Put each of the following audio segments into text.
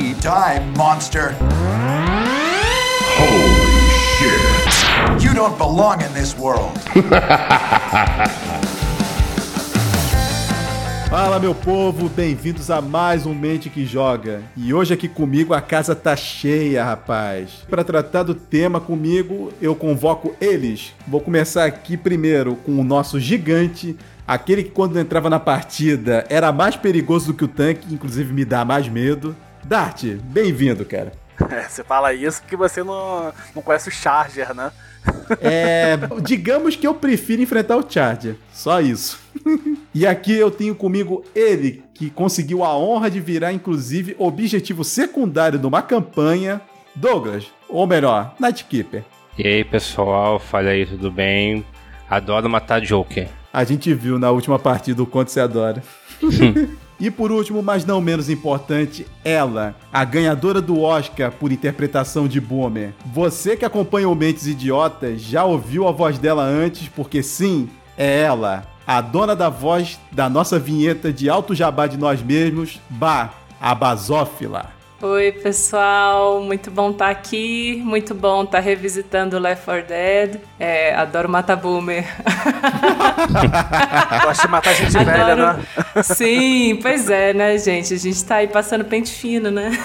Die, monster. Holy shit. You don't belong in this world. Fala meu povo, bem-vindos a mais um Mente que Joga. E hoje aqui comigo a casa tá cheia, rapaz. Para tratar do tema comigo, eu convoco eles. Vou começar aqui primeiro com o nosso gigante, aquele que quando entrava na partida era mais perigoso do que o tanque, inclusive me dá mais medo. Dart, bem-vindo, cara. É, você fala isso porque você não, não conhece o Charger, né? É, digamos que eu prefiro enfrentar o Charger. Só isso. e aqui eu tenho comigo ele, que conseguiu a honra de virar, inclusive, objetivo secundário de uma campanha. Douglas, ou melhor, Nightkeeper. E aí, pessoal, fala aí, tudo bem? Adoro matar Joker. A gente viu na última partida o quanto você adora. E por último, mas não menos importante, ela, a ganhadora do Oscar por interpretação de Boomer. Você que acompanha o Mentes Idiotas já ouviu a voz dela antes, porque sim, é ela, a dona da voz da nossa vinheta de Alto Jabá de Nós Mesmos, Bah, a Basófila. Oi, pessoal, muito bom estar aqui, muito bom estar revisitando Left 4 Dead. É, adoro matar boomer. Gosta de matar gente Adoro. velha, né? Sim, pois é, né, gente? A gente tá aí passando pente fino, né?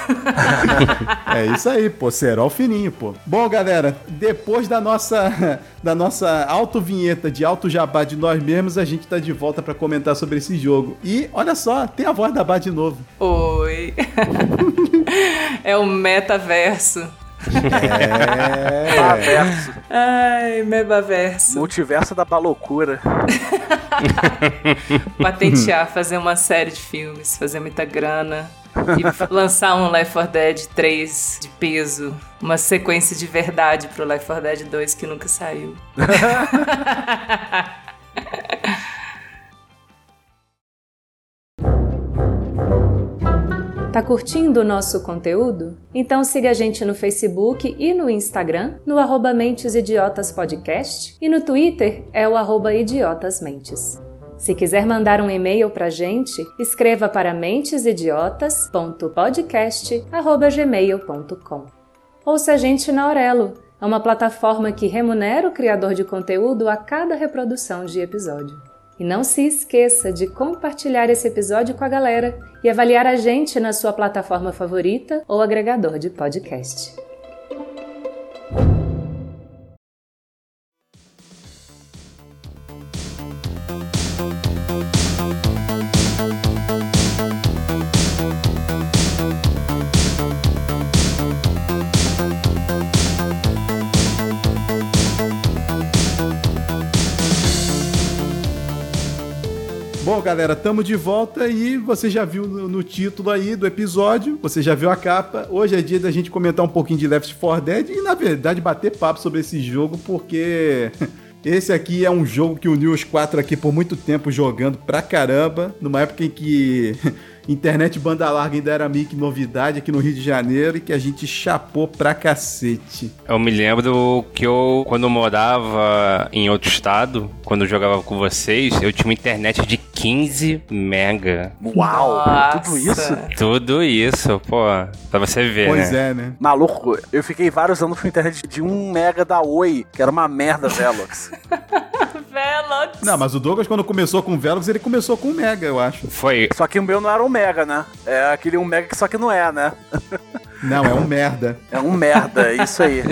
É isso aí, pô, cerol fininho, pô. Bom, galera, depois da nossa da nossa auto vinheta de alto jabá de nós mesmos, a gente tá de volta pra comentar sobre esse jogo. E olha só, tem a voz da Bá de novo. Oi. É o metaverso. É. Baverso. Ai, mebaverso. Multiverso da baloucura. Patentear, fazer uma série de filmes, fazer muita grana. E lançar um Left 4 Dead 3 de peso. Uma sequência de verdade pro Left 4 Dead 2 que nunca saiu. Tá curtindo o nosso conteúdo? Então siga a gente no Facebook e no Instagram, no arroba Mentes Idiotas Podcast, e no Twitter é o arroba Idiotasmentes. Se quiser mandar um e-mail pra gente, escreva para mentesidiotas.podcast.gmail.com Ouça a gente na Aurelo, é uma plataforma que remunera o criador de conteúdo a cada reprodução de episódio. E não se esqueça de compartilhar esse episódio com a galera e avaliar a gente na sua plataforma favorita ou agregador de podcast. Galera, tamo de volta e você já viu no, no título aí do episódio, você já viu a capa. Hoje é dia da gente comentar um pouquinho de Left 4 Dead e, na verdade, bater papo sobre esse jogo, porque esse aqui é um jogo que uniu os quatro aqui por muito tempo jogando pra caramba, numa época em que internet banda larga ainda era meio que novidade aqui no Rio de Janeiro e que a gente chapou pra cacete. Eu me lembro que eu, quando eu morava em outro estado, quando eu jogava com vocês, eu tinha uma internet de 15 mega. Uau! Nossa. Tudo isso? Tudo isso, pô, pra você ver, Pois né? é, né? Maluco, eu fiquei vários anos com internet de 1 mega da Oi, que era uma merda, Velox. Velox! Não, mas o Douglas, quando começou com o Velox, ele começou com o Mega, eu acho. Foi. Só que o meu não era um mega, né? É aquele 1 mega que só que não é, né? Não, é um merda. É um merda, é isso aí.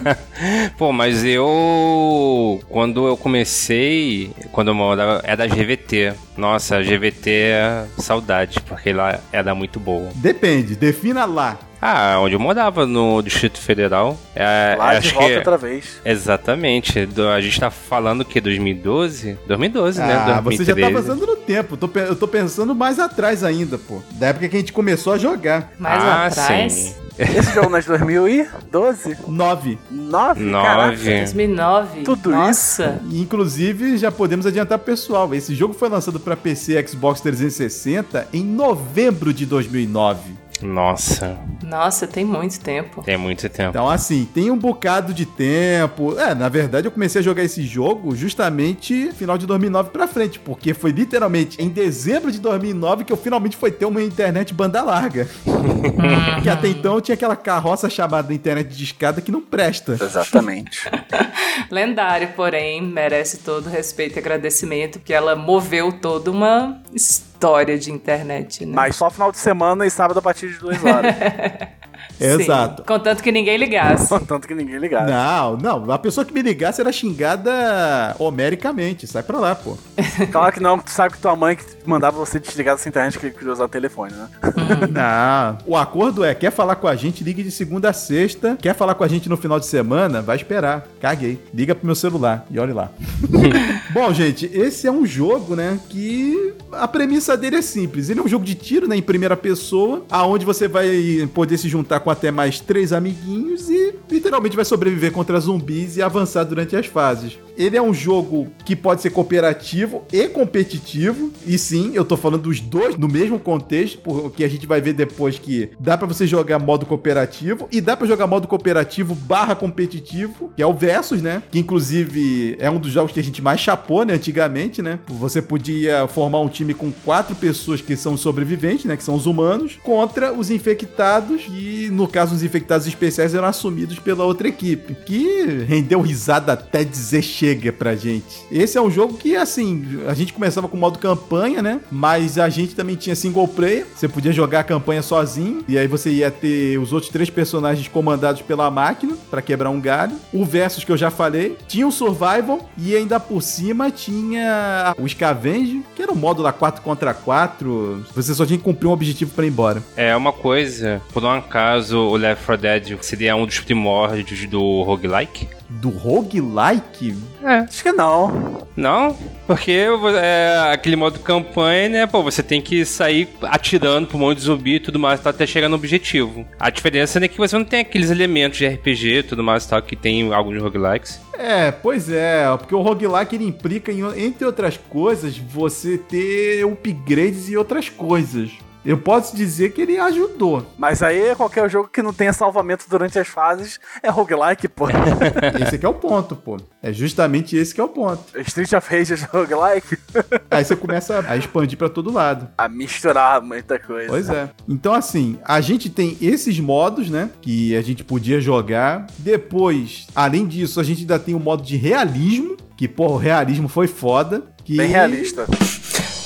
Pô, mas eu. Quando eu comecei, quando eu morava, era da GVT. Nossa, a GVT, saudade, porque lá era muito boa. Depende, defina lá. Ah, onde eu morava, no Distrito Federal. É, Lá de acho volta que. outra vez. Exatamente. Do- a gente tá falando que 2012? 2012, né? Ah, você já tá 2013. avançando no tempo. Eu tô, eu tô pensando mais atrás ainda, pô. Da época que a gente começou a jogar. Mais ah, atrás? sim. Esse jogo é de 2012? Nove. 9? Nove. 2009. Tudo Nossa. E, Inclusive, já podemos adiantar pro pessoal. Esse jogo foi lançado pra PC e Xbox 360 em novembro de 2009. Nossa, Nossa, tem muito tempo. tem muito tempo. Então, assim, tem um bocado de tempo. É, na verdade, eu comecei a jogar esse jogo justamente final de 2009 pra frente, porque foi literalmente em dezembro de 2009 que eu finalmente fui ter uma internet banda larga. que até então eu tinha aquela carroça chamada internet de escada que não presta. Exatamente. Lendário, porém, merece todo respeito e agradecimento, porque ela moveu toda uma história de internet, né? Mas só final de semana e sábado a partir de duas horas. Sim, Exato. Contanto que ninguém ligasse. Tanto que ninguém ligava. Não, não. A pessoa que me ligasse era xingada homericamente. Sai pra lá, pô. Claro que não, tu sabe que tua mãe que mandava você desligar dessa internet que queria usar o telefone, né? Não. O acordo é: quer falar com a gente, ligue de segunda a sexta. Quer falar com a gente no final de semana? Vai esperar. Caguei. Liga pro meu celular e olhe lá. Bom, gente, esse é um jogo, né? Que a premissa dele é simples. Ele é um jogo de tiro, né? Em primeira pessoa, aonde você vai poder se juntar com até mais três amiguinhos e literalmente vai sobreviver contra zumbis e avançar durante as fases. Ele é um jogo que pode ser cooperativo e competitivo. E sim, eu tô falando dos dois no mesmo contexto, porque a gente vai ver depois que dá pra você jogar modo cooperativo e dá pra jogar modo cooperativo barra competitivo, que é o Versus, né? Que inclusive é um dos jogos que a gente mais chapou, né? Antigamente, né? Você podia formar um time com quatro pessoas que são sobreviventes, né? Que são os humanos, contra os infectados, e no caso, os infectados especiais eram assumidos pela outra equipe, que rendeu risada até dizer chega pra gente. Esse é um jogo que, assim, a gente começava com o modo campanha, né? Mas a gente também tinha single player. Você podia jogar a campanha sozinho. E aí você ia ter os outros três personagens comandados pela máquina pra quebrar um galho. O Versus que eu já falei. Tinha o Survival. E ainda por cima tinha o Scavenge, que era um modo lá 4 contra 4. Você só tinha que cumprir um objetivo pra ir embora. É uma coisa, por um acaso o Left 4 Dead seria um dos primórdios do roguelike? Do roguelike? Acho que não. Não, porque é aquele modo campanha, né? Pô, você tem que sair atirando pro monte de zumbi e tudo mais tá, até chegar no objetivo. A diferença é que você não tem aqueles elementos de RPG e tudo mais tal que tem em alguns roguelikes. É, pois é, porque o roguelike ele implica, em, entre outras coisas, você ter upgrades e outras coisas. Eu posso dizer que ele ajudou. Mas aí qualquer jogo que não tenha salvamento durante as fases é roguelike, pô. Esse aqui é o ponto, pô. É justamente esse que é o ponto. Street of Rage é roguelike? Aí você começa a expandir pra todo lado. A misturar muita coisa. Pois é. Então, assim, a gente tem esses modos, né? Que a gente podia jogar. Depois, além disso, a gente ainda tem o modo de realismo. Que, pô, o realismo foi foda. Que... Bem realista.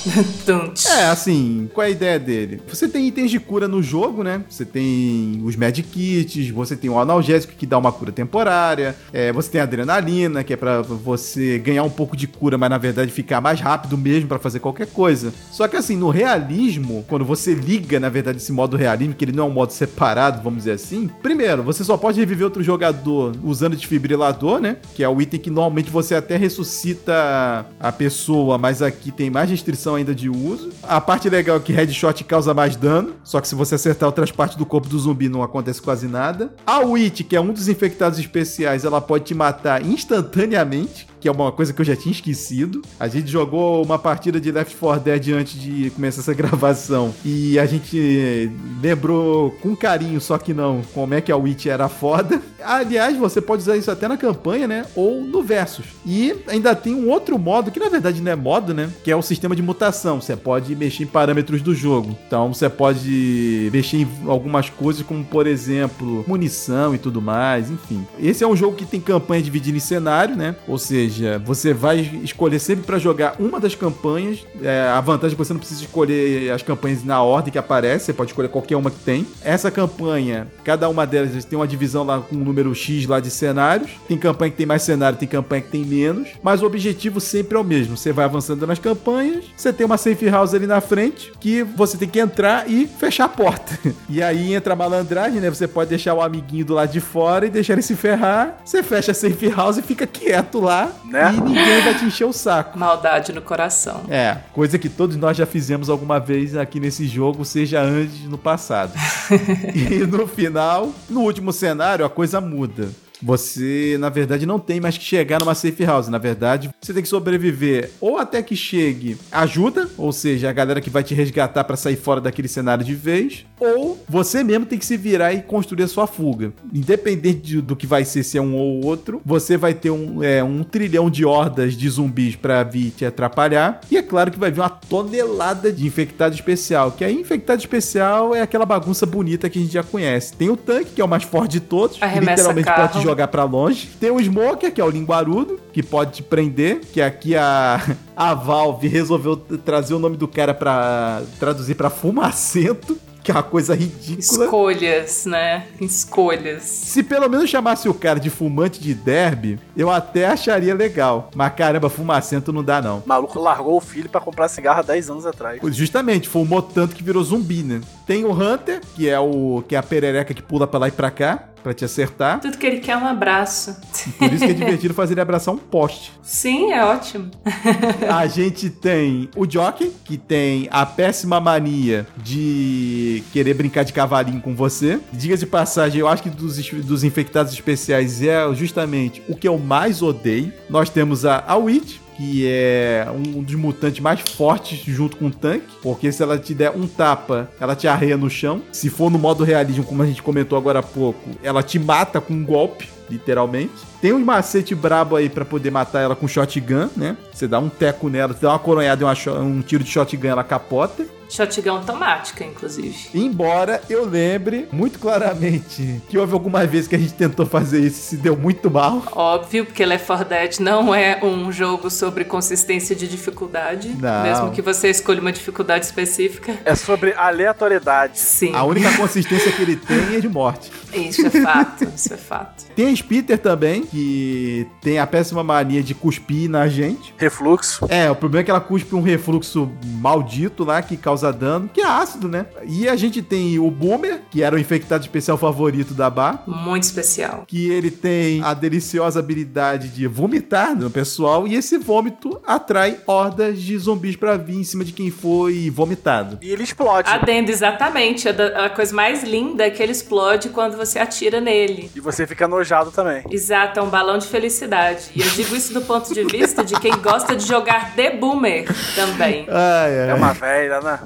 É, assim, qual é a ideia dele? Você tem itens de cura no jogo, né? Você tem os Magic Kits, você tem o analgésico que dá uma cura temporária, é, você tem a adrenalina, que é pra você ganhar um pouco de cura, mas na verdade ficar mais rápido mesmo pra fazer qualquer coisa. Só que assim, no realismo, quando você liga, na verdade, esse modo realismo, que ele não é um modo separado, vamos dizer assim, primeiro, você só pode reviver outro jogador usando desfibrilador, né? Que é o item que normalmente você até ressuscita a pessoa, mas aqui tem mais restrição ainda de uso. A parte legal é que headshot causa mais dano, só que se você acertar outras partes do corpo do zumbi não acontece quase nada. A Witch, que é um dos infectados especiais, ela pode te matar instantaneamente, que é uma coisa que eu já tinha esquecido. A gente jogou uma partida de Left 4 Dead antes de começar essa gravação e a gente lembrou com carinho, só que não, como é que a Witch era foda. Aliás, você pode usar isso até na campanha, né? Ou no Versus. E ainda tem um outro modo, que na verdade não é modo, né? Que é o sistema de mutação. Você pode mexer em parâmetros do jogo. Então você pode mexer em algumas coisas, como por exemplo, munição e tudo mais, enfim. Esse é um jogo que tem campanha dividida em cenário, né? Ou seja, você vai escolher sempre para jogar uma das campanhas. É, a vantagem é que você não precisa escolher as campanhas na ordem que aparece, você pode escolher qualquer uma que tem. Essa campanha, cada uma delas tem uma divisão lá com um número X lá de cenários. Tem campanha que tem mais cenário, tem campanha que tem menos, mas o objetivo sempre é o mesmo. Você vai avançando nas campanhas, você tem uma safe house ali na frente que você tem que entrar e fechar a porta. E aí entra a malandragem, né? Você pode deixar o amiguinho do lado de fora e deixar ele se ferrar. Você fecha a safe house e fica quieto lá Né? e ninguém vai te encher o saco. Maldade no coração. É, coisa que todos nós já fizemos alguma vez aqui nesse jogo, seja antes no passado. e no final, no último cenário, a coisa muda. Você, na verdade, não tem mais que chegar numa safe house. Na verdade, você tem que sobreviver ou até que chegue ajuda, ou seja, a galera que vai te resgatar pra sair fora daquele cenário de vez, ou você mesmo tem que se virar e construir a sua fuga. Independente de, do que vai ser, se é um ou outro, você vai ter um, é, um trilhão de hordas de zumbis pra vir te atrapalhar. E é claro que vai vir uma tonelada de infectado especial, que aí infectado especial é aquela bagunça bonita que a gente já conhece. Tem o tanque, que é o mais forte de todos, Arremessa literalmente carro. pode te jogar pra longe. Tem o Smoker, que é o linguarudo, que pode te prender, que aqui a, a Valve resolveu trazer o nome do cara pra traduzir pra fumacento, que é uma coisa ridícula. Escolhas, né? Escolhas. Se pelo menos chamasse o cara de fumante de derby, eu até acharia legal. Mas caramba, fumacento não dá não. O maluco largou o filho pra comprar cigarro há 10 anos atrás. Justamente, fumou tanto que virou zumbi, né? Tem o Hunter, que é o que é a perereca que pula pra lá e pra cá, pra te acertar. Tudo que ele quer é um abraço. Por isso que é divertido fazer ele abraçar um poste. Sim, é ótimo. A gente tem o Jockey, que tem a péssima mania de querer brincar de cavalinho com você. Diga de passagem, eu acho que dos, dos infectados especiais é justamente o que eu mais odeio. Nós temos a, a Witch, que é um dos mutantes mais fortes junto com o tanque, porque se ela te der um tapa, ela te arreia no chão. Se for no modo realismo, como a gente comentou agora há pouco, ela te mata com um golpe, literalmente. Tem um macete brabo aí pra poder matar ela com shotgun, né? Você dá um teco nela, você dá uma coronhada e um tiro de shotgun, ela capota. Shotgun automática, inclusive. Embora eu lembre muito claramente que houve algumas vezes que a gente tentou fazer isso e se deu muito mal. Óbvio, porque Left 4 Dead não é um jogo sobre consistência de dificuldade. Não. Mesmo que você escolha uma dificuldade específica. É sobre aleatoriedade. Sim. A única consistência que ele tem é de morte. Isso é fato, isso é fato. Tem a Spitter também, que tem a péssima mania de cuspir na gente. Refluxo. É, o problema é que ela cuspe um refluxo maldito lá que causa dano, que é ácido, né? E a gente tem o Boomer, que era o infectado especial favorito da Bar. Muito especial. Que ele tem a deliciosa habilidade de vomitar no pessoal, e esse vômito atrai hordas de zumbis pra vir em cima de quem foi vomitado. E ele explode. Adendo, exatamente. A, da- a coisa mais linda é que ele explode quando você atira nele. E você fica nojado também. Exato, é um balão de felicidade. E eu digo isso do ponto de vista de quem gosta de jogar The Boomer também. Ai, ai. É uma velha, né?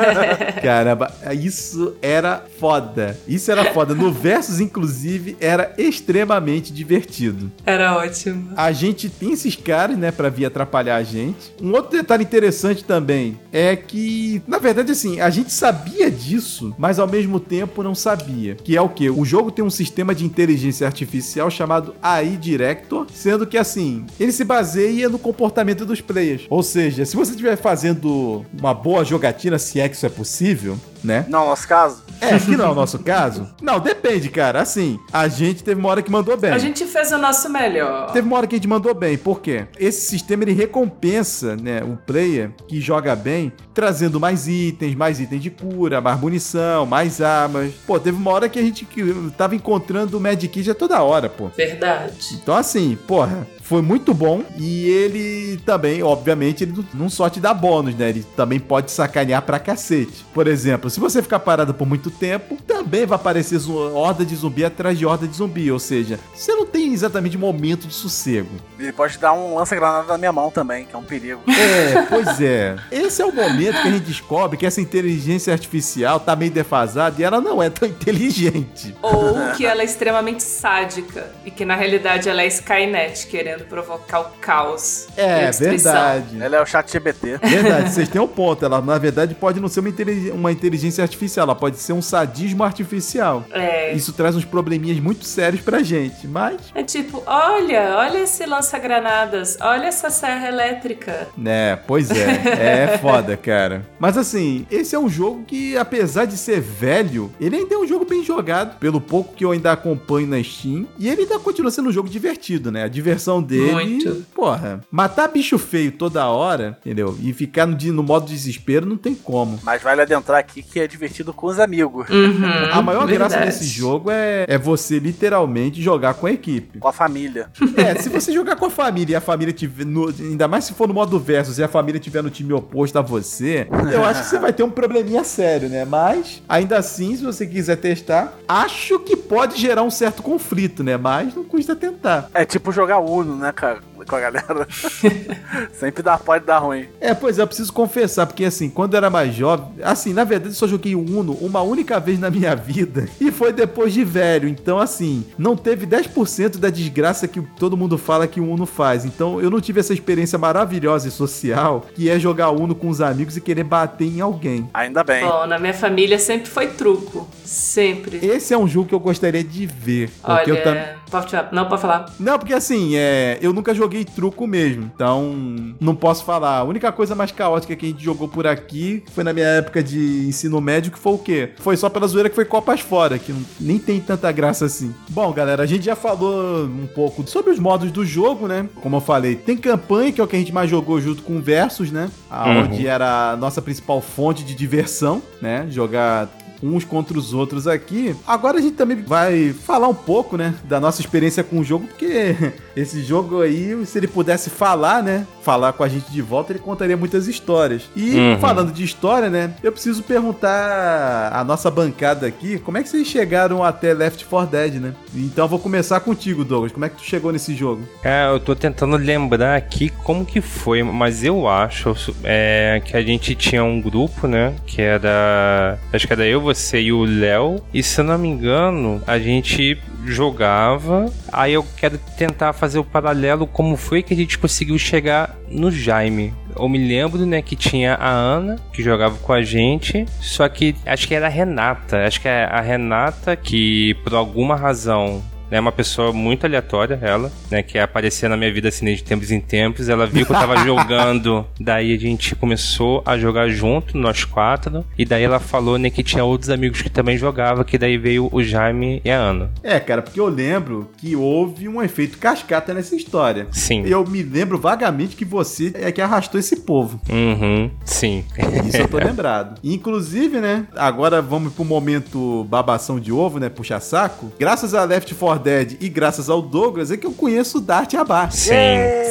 Caramba, isso era foda. Isso era foda. No Versus, inclusive, era extremamente divertido. Era ótimo. A gente tem esses caras, né, pra vir atrapalhar a gente. Um outro detalhe interessante também é que, na verdade, assim, a gente sabia disso, mas ao mesmo tempo não sabia. Que é o quê? O jogo tem um sistema de inteligência artificial chamado AI Director, sendo que, assim, ele se baseia no comportamento dos players. Ou seja, se você estiver fazendo uma boa jogatina, se é que isso é possível, né? Não, nosso caso. É, que não é o nosso caso. Não, depende, cara. Assim, a gente teve uma hora que mandou bem. A gente fez o nosso melhor. Teve uma hora que a gente mandou bem, por quê? Esse sistema ele recompensa, né, o player que joga bem, trazendo mais itens, mais itens de cura, mais munição, mais armas. Pô, teve uma hora que a gente que tava encontrando o Magic Kit a toda hora, pô. Verdade. Então, assim, porra, foi muito bom. E ele também, obviamente, ele não só te dá bônus, né? Ele também pode sacanear pra cacete. Por exemplo, se você ficar parado por muito tempo, também vai aparecer horda de zumbi atrás de horda de zumbi. Ou seja, você não tem exatamente momento de sossego. Ele pode dar um lança-granada na minha mão também, que é um perigo. É, pois é. Esse é o momento que a gente descobre que essa inteligência artificial tá meio defasada e ela não é tão inteligente. Ou que ela é extremamente sádica e que na realidade ela é Skynet querendo provocar o caos. É, verdade. Ela é o chat GBT. Verdade, vocês têm um ponto. Ela, na verdade, pode não ser uma, intelig- uma inteligência artificial, ela pode ser um sadismo artificial. É. Isso traz uns probleminhas muito sérios pra gente, mas, É tipo, olha, olha esse lança-granadas, olha essa serra elétrica. né, pois é, é foda, cara. Mas assim, esse é um jogo que, apesar de ser velho, ele ainda é um jogo bem jogado, pelo pouco que eu ainda acompanho na Steam, e ele ainda continua sendo um jogo divertido, né? A diversão dele, Muito. porra, matar bicho feio toda hora, entendeu? E ficar no, no modo desespero não tem como. Mas vale adentrar aqui que é divertido com os amigos. Uhum, A maior graça verdade. desse jogo é, é você literalmente jogar com a equipe. Com a família. É, se você jogar com a família e a família tiver. no- ainda mais se for no modo versus e a família tiver no time oposto a você, eu acho que você vai ter um probleminha sério, né? Mas, ainda assim, se você quiser testar, acho que pode gerar um certo conflito, né? Mas não custa tentar. É tipo jogar Uno, né, cara? Com a galera. Sempre dá, pode dar ruim. É, pois é, eu preciso confessar, porque assim, quando eu era mais jovem, assim, na verdade eu só joguei o Uno uma única vez na minha vida e foi depois de velho. Então, assim, não teve 10% da desgraça que todo mundo fala que o Uno faz. Então, eu não tive essa experiência maravilhosa e social que é jogar Uno com os amigos e querer bater em alguém. Ainda bem. Bom, na minha família sempre foi truco. Sempre. Esse é um jogo que eu gostaria de ver. Porque Olha, eu tam... pode, não, pode falar. Não, porque assim, é, eu nunca joguei truco mesmo. Então, não posso falar. A única coisa mais caótica que a gente jogou por aqui foi na minha época de ensino médio, que foi o quê? Foi só pela zoeira que foi Copas Fora, que nem tem tanta graça assim. Bom, galera, a gente já falou um pouco sobre os modos do jogo, né? Como eu falei, tem campanha, que é o que a gente mais jogou junto com Versus, né? Onde era a nossa principal fonte de diversão, né? Jogar uns contra os outros aqui. Agora a gente também vai falar um pouco, né, da nossa experiência com o jogo, porque esse jogo aí, se ele pudesse falar, né, falar com a gente de volta, ele contaria muitas histórias. E Uhum. falando de história, né, eu preciso perguntar à nossa bancada aqui, como é que vocês chegaram até Left 4 Dead, né? Então eu vou começar contigo, Douglas. Como é que tu chegou nesse jogo? É, eu tô tentando lembrar aqui como que foi, mas eu acho é, que a gente tinha um grupo, né? Que era. Acho que era eu, você e o Léo. E se eu não me engano, a gente jogava. Aí eu quero tentar fazer o paralelo como foi que a gente conseguiu chegar no Jaime. Eu me lembro, né, que tinha a Ana, que jogava com a gente, só que acho que era a Renata. Acho que é a Renata que, por alguma razão, é uma pessoa muito aleatória, ela, né? Que aparecia na minha vida assim de tempos em tempos. Ela viu que eu tava jogando, daí a gente começou a jogar junto, nós quatro. E daí ela falou, né, que tinha outros amigos que também jogavam, que daí veio o Jaime e a Ana. É, cara, porque eu lembro que houve um efeito cascata nessa história. Sim. Eu me lembro vagamente que você é que arrastou esse povo. Uhum, sim. Isso eu tô lembrado. Inclusive, né? Agora vamos pro momento babação de ovo, né? Puxa saco. Graças a Left 4 Dead e graças ao Douglas é que eu conheço o Dart Abar. Sim.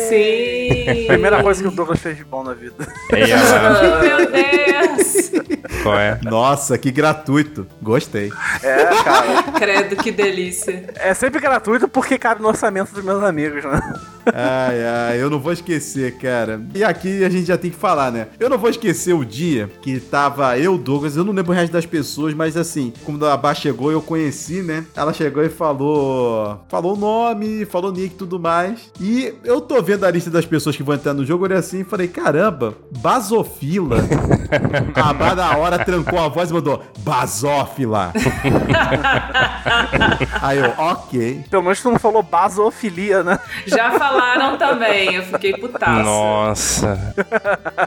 Sim. Primeira coisa que o Douglas fez de bom na vida. E a... Oh, meu Deus. Qual é? Nossa, que gratuito. Gostei. É, cara. Credo, que delícia. É sempre gratuito porque cabe no orçamento dos meus amigos, né? Ai, ai, eu não vou esquecer, cara. E aqui a gente já tem que falar, né? Eu não vou esquecer o dia que tava eu, Douglas, eu não lembro o resto das pessoas, mas assim, quando a Bá chegou, eu conheci, né? Ela chegou e falou. Falou o nome, falou o nick e tudo mais. E eu tô vendo a lista das pessoas que vão entrar no jogo, olhei assim e falei: caramba, Basofila. a Bá na hora trancou a voz e mandou: Basófila. Aí eu, ok. Pelo menos tu não falou basofilia, né? Já falaram também, eu fiquei putaça. Nossa.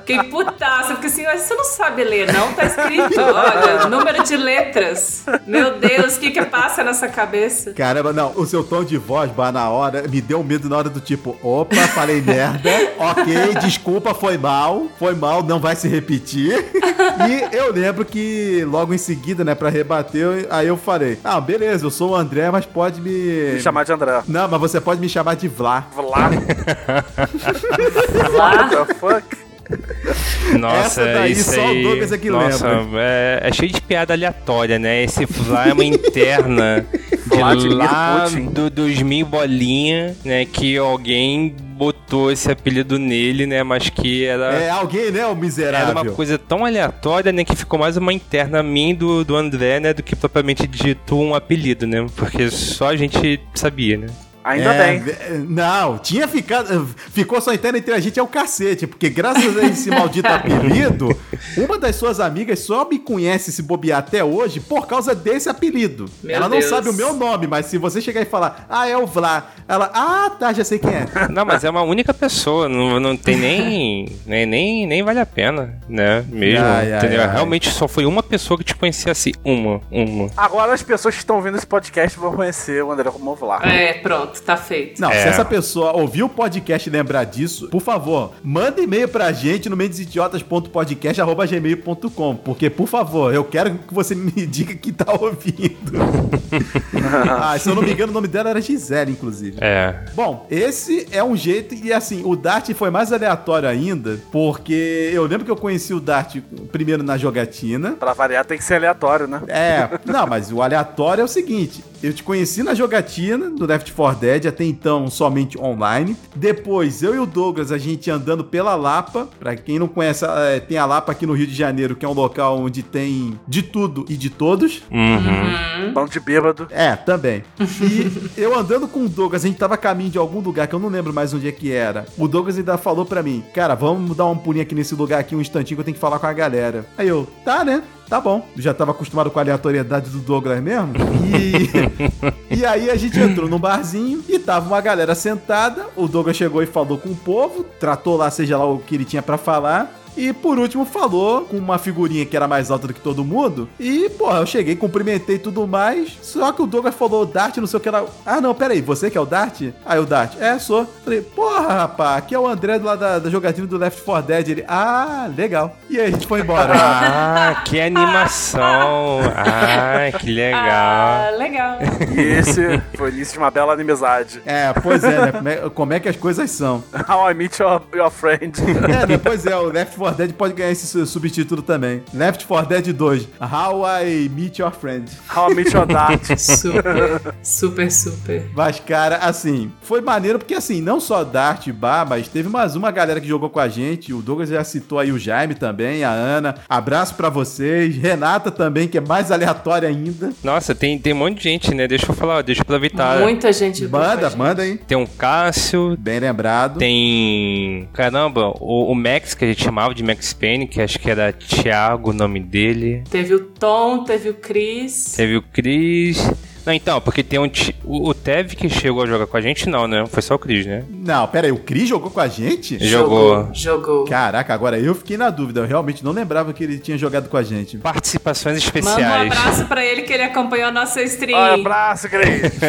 Fiquei putaça, porque assim, você não sabe ler, não? Tá escrito, olha, número de letras. Meu Deus, o que que passa nessa cabeça? Caramba, não, o seu tom de voz, bah, na hora, me deu medo na hora do tipo, opa, falei merda, ok, desculpa, foi mal, foi mal, não vai se repetir. e eu lembro que logo em seguida, né, pra rebater, aí eu falei, ah, beleza, eu sou o André, mas pode me... Me chamar de André. Não, mas você pode me chamar de Vlá. Vlá. Lá, What the fuck? Nossa, Essa daí isso só o aí, Douglas é que nossa, lembra. É, é cheio de piada aleatória, né? Esse Flá é uma interna de lá do 2000 bolinha, né? Que alguém botou esse apelido nele, né? Mas que era... É alguém, né, o Era miserável. uma coisa tão aleatória, né, que ficou mais uma interna e do, do André, né, do que propriamente dito um apelido, né? Porque só a gente sabia, né? Ainda É, bem. ve- Não, tinha ficado. Ficou só interna entre a gente é o cacete, porque graças a esse maldito apelido, uma das suas amigas só me conhece se bobear até hoje por causa desse apelido. Meu ela não Deus. sabe o meu nome, mas se você chegar e falar, ah, é o Vlá, ela, ah, tá, já sei quem é. Não, mas é uma única pessoa, não, não tem nem, nem, nem, nem vale a pena, né? Mesmo, Ai, ai, entendeu? ai. Realmente só foi uma pessoa que te conhecia assim, uma, uma. Agora as pessoas que estão ouvindo esse podcast vão conhecer o André como Vlá. é, pronto, tá feito. Não, se É. essa pessoa ouvir o podcast e lembrar disso, por favor, manda e-mail pra gente no mendesidiotas.podcast.gmail.com Porque, por favor, eu quero que você me diga que tá ouvindo. ah, se eu não me engano, o nome dela era Gisele, inclusive. É. Bom, esse é um jeito, e assim, o Dart foi mais aleatório ainda, porque eu lembro que eu conheci o Dart primeiro na jogatina. Pra variar tem que ser aleatório, né? É, não, mas o aleatório é o seguinte: eu te conheci na jogatina do Left 4 Dead, até então somente online. Depois, eu e o Douglas, a gente andando pela Lapa. Pra quem não conhece, é, tem a Lapa aqui no Rio de Janeiro, que é um local onde tem de tudo e de todos. Uhum. Bando de bêbado. É, também. E eu andando com o Douglas, a gente tava a caminho de algum lugar que eu não lembro mais onde é que era. O Douglas ainda falou pra mim, cara, vamos dar um pulinho aqui nesse lugar aqui um instantinho que eu tenho que falar com a galera. Aí eu, tá, né? Tá bom. Já tava acostumado com a aleatoriedade do Douglas mesmo. E, e aí a gente entrou num barzinho e tava uma galera sentada. O Douglas chegou e falou com o povo, tratou lá, seja lá o que ele tinha pra falar. E por último falou com uma figurinha que era mais alta do que todo mundo. E, porra, eu cheguei, cumprimentei tudo mais. Só que o Douglas falou Dart, não sei o que era. Ah, não, pera aí, você que é o Dart? Aí o Dart, é, sou. Falei, porra, rapaz, aqui é o André lá da, da jogatina do Left 4 Dead. Ele, ah, legal. E aí a gente foi embora. Ah, que animação! Ah, que legal. Ah, legal. E esse foi o início de uma bela inimizade. é, pois é, né? Como é, como é que as coisas são? How I Meet Your, your Friend. É, né? Pois é, o Left 4 Dead pode ganhar esse su- subtítulo também. Left 4 Dead 2. How I Meet Your Friend. How I Meet Your Dart. Super, super, super. Mas, cara, assim, foi maneiro porque, assim, não só Dart e Bar, mas teve mais uma galera que jogou com a gente. O Douglas já citou aí o Jaime também, a Ana. Abraço pra vocês. Renata também, que é mais aleatória ainda. Nossa, tem, tem um monte de gente, né? Deixa eu falar, deixa eu aproveitar. Muita gente. Manda, manda aí. Tem um Cássio, Bem lembrado. tem. Caramba, o, o Max, que a gente chamava de Max Payne, que acho que era Thiago o nome dele. Teve o Tom, teve o Chris. Teve o Chris. Não, então, porque tem um. O, o Tev que chegou a jogar com a gente, não, né? Foi só o Chris, né? Não, pera aí, o Cris jogou com a gente? Jogou. Jogou. Caraca, agora eu fiquei na dúvida. Eu realmente não lembrava que ele tinha jogado com a gente. Participações Manda um especiais. abraço pra ele que ele acompanhou a nossa stream. Um abraço, Cris.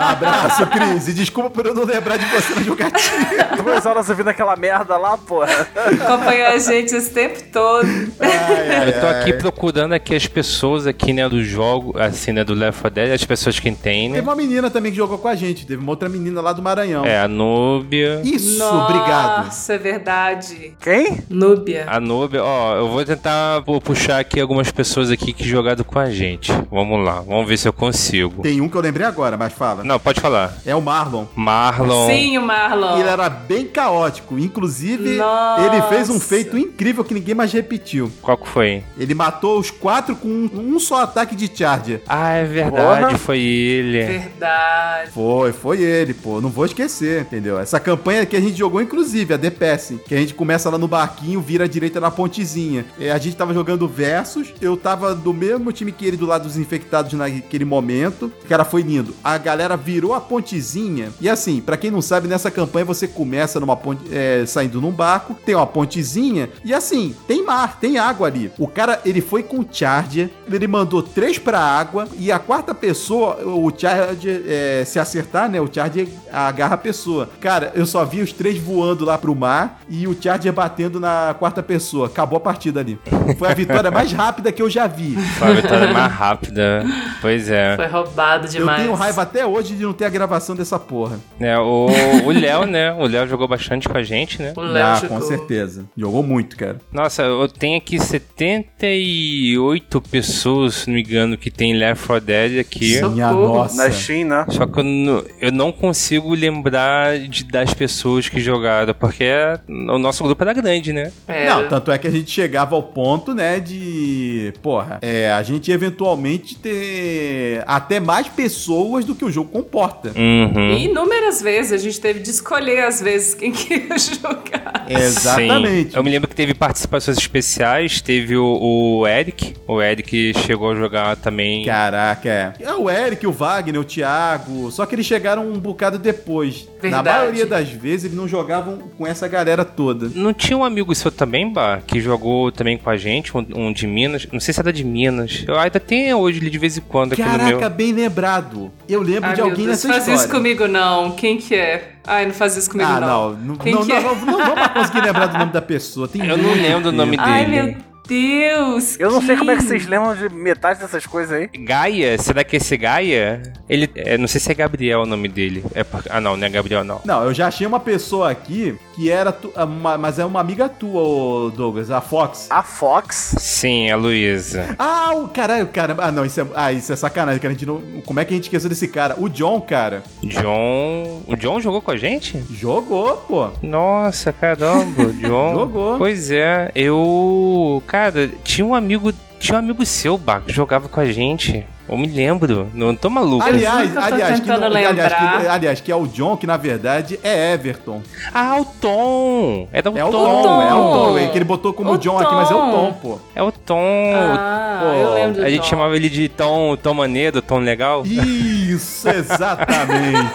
Abraço, Cris. E desculpa por eu não lembrar de você na jogatina. Duas horas ouvindo aquela merda lá, porra. Acompanhou a gente esse tempo todo. Eu tô aqui procurando aqui as pessoas aqui, né, do jogo, assim, né, do Left 4 Dead, as pessoas que tem, né? Teve uma menina também que jogou com a gente. Teve uma outra menina lá do Maranhão. É, a Núbia. Isso, Nossa, obrigado. Nossa, é verdade. Quem? Núbia. A Núbia, ó, eu vou tentar pu- puxar aqui algumas pessoas aqui que jogaram com a gente. Vamos lá, vamos ver se eu consigo. Tem um que eu lembrei agora, mas fala. Não, pode falar. É o Marlon. Marlon. Sim, o Marlon. Ele era bem caótico. Inclusive, Nossa. ele fez um feito incrível que ninguém mais repetiu. Qual que foi? Ele matou os quatro com um, um só ataque de charger. Ah, é verdade, Porra. foi ele. Verdade. Foi, foi ele, pô. Não vou esquecer, entendeu? Essa campanha que a gente jogou, inclusive, a The Pass, que a gente começa lá no barquinho, vira à direita na pontezinha. É, a gente tava jogando versus, eu tava do mesmo time que ele do lado dos infectados naquele momento. Cara, foi lindo. A galera virou a pontezinha. E assim, pra quem não sabe, nessa campanha você começa numa ponte, é, saindo num barco, tem uma pontezinha, e assim, tem mar, tem água ali. O cara, ele foi com o Charger, ele mandou três pra água, e a quarta pessoa, o Charger, é, se acertar, né? O Charger agarra a pessoa. Cara, eu só vi os três voando lá pro mar e o Charger batendo na quarta pessoa. Acabou a partida ali. Foi a vitória mais rápida que eu já vi. Foi a vitória mais rápida. Pois é. Foi roubado Eu demais. tenho raiva até hoje de não ter a gravação dessa porra. é o o Léo, né? O Léo jogou bastante com a gente, né? O Léo Ah, jogou. com certeza. Jogou muito, cara. Nossa, eu tenho aqui 78 pessoas, se não me engano, que tem Left 4 Dead aqui. Minha nossa. Na né? Só que eu não, eu não consigo lembrar de- das pessoas que jogaram, porque é- o nosso grupo era grande, né? É, Não, tanto é que a gente chegava ao ponto, né, de. Porra, é, a gente eventualmente ter até mais pessoas do que o jogo comporta. Uhum. E inúmeras vezes a gente teve de escolher, às vezes, quem queria jogar. Exatamente. Sim. Eu me lembro que teve participações especiais, teve o, o Eric. O Eric chegou a jogar também. Caraca, é. É o Eric, o Wagner, o Thiago. Só que eles chegaram um bocado depois. Na Verdade. maioria das vezes eles não jogavam com essa galera toda. Não tinha um amigo seu também, Bah, que jogou também com a gente, um, um de Minas. Não sei se era de Minas. Eu ainda tenho hoje ele de vez em quando aqui no Caraca, meu. bem lembrado. Eu lembro Ai, de meu alguém Deus, nessa faz história. isso comigo não. Quem que é? Ai, não faz isso comigo Ah, não. não. Não, Quem não, que não, é? não, não vamos conseguir lembrar do nome da pessoa. Tem Eu não lembro o nome dele. Ai, meu Deus. Eu não sei como é que vocês lembram de metade dessas coisas aí. Gaia? Será que esse Gaia? Ele. é, não sei se é Gabriel o nome dele. É por- Ah, não, não é Gabriel, não. Não, eu já achei uma pessoa aqui que era. Tu, uma, mas é uma amiga tua, ô Douglas, a Fox. A Fox? Sim, a Luísa. Ah, o caralho, cara. Ah, não, isso é, ah, isso é sacanagem, cara. A gente não, como é que a gente esqueceu desse cara? O John, cara. John. O John jogou com a gente? Jogou, pô. Nossa, caramba, o John. Jogou. Pois é, eu. Cara, tinha um amigo. Tinha um amigo seu, Baco, que jogava com a gente. Eu me lembro, não tô maluco. Aliás, juro que eu tô aliás, que, tentando aliás, que, aliás, que é o John, que na verdade é Everton. Ah, o Tom! É o É o Tom! Tom, é o Tom. Tom. É que ele botou como O John aqui, mas é o Tom. Tom, pô. É o Tom! Ah, Pô, eu lembro do A gente Tom. chamava ele de Tom, Tom Maneiro, Tom Legal. Isso, exatamente.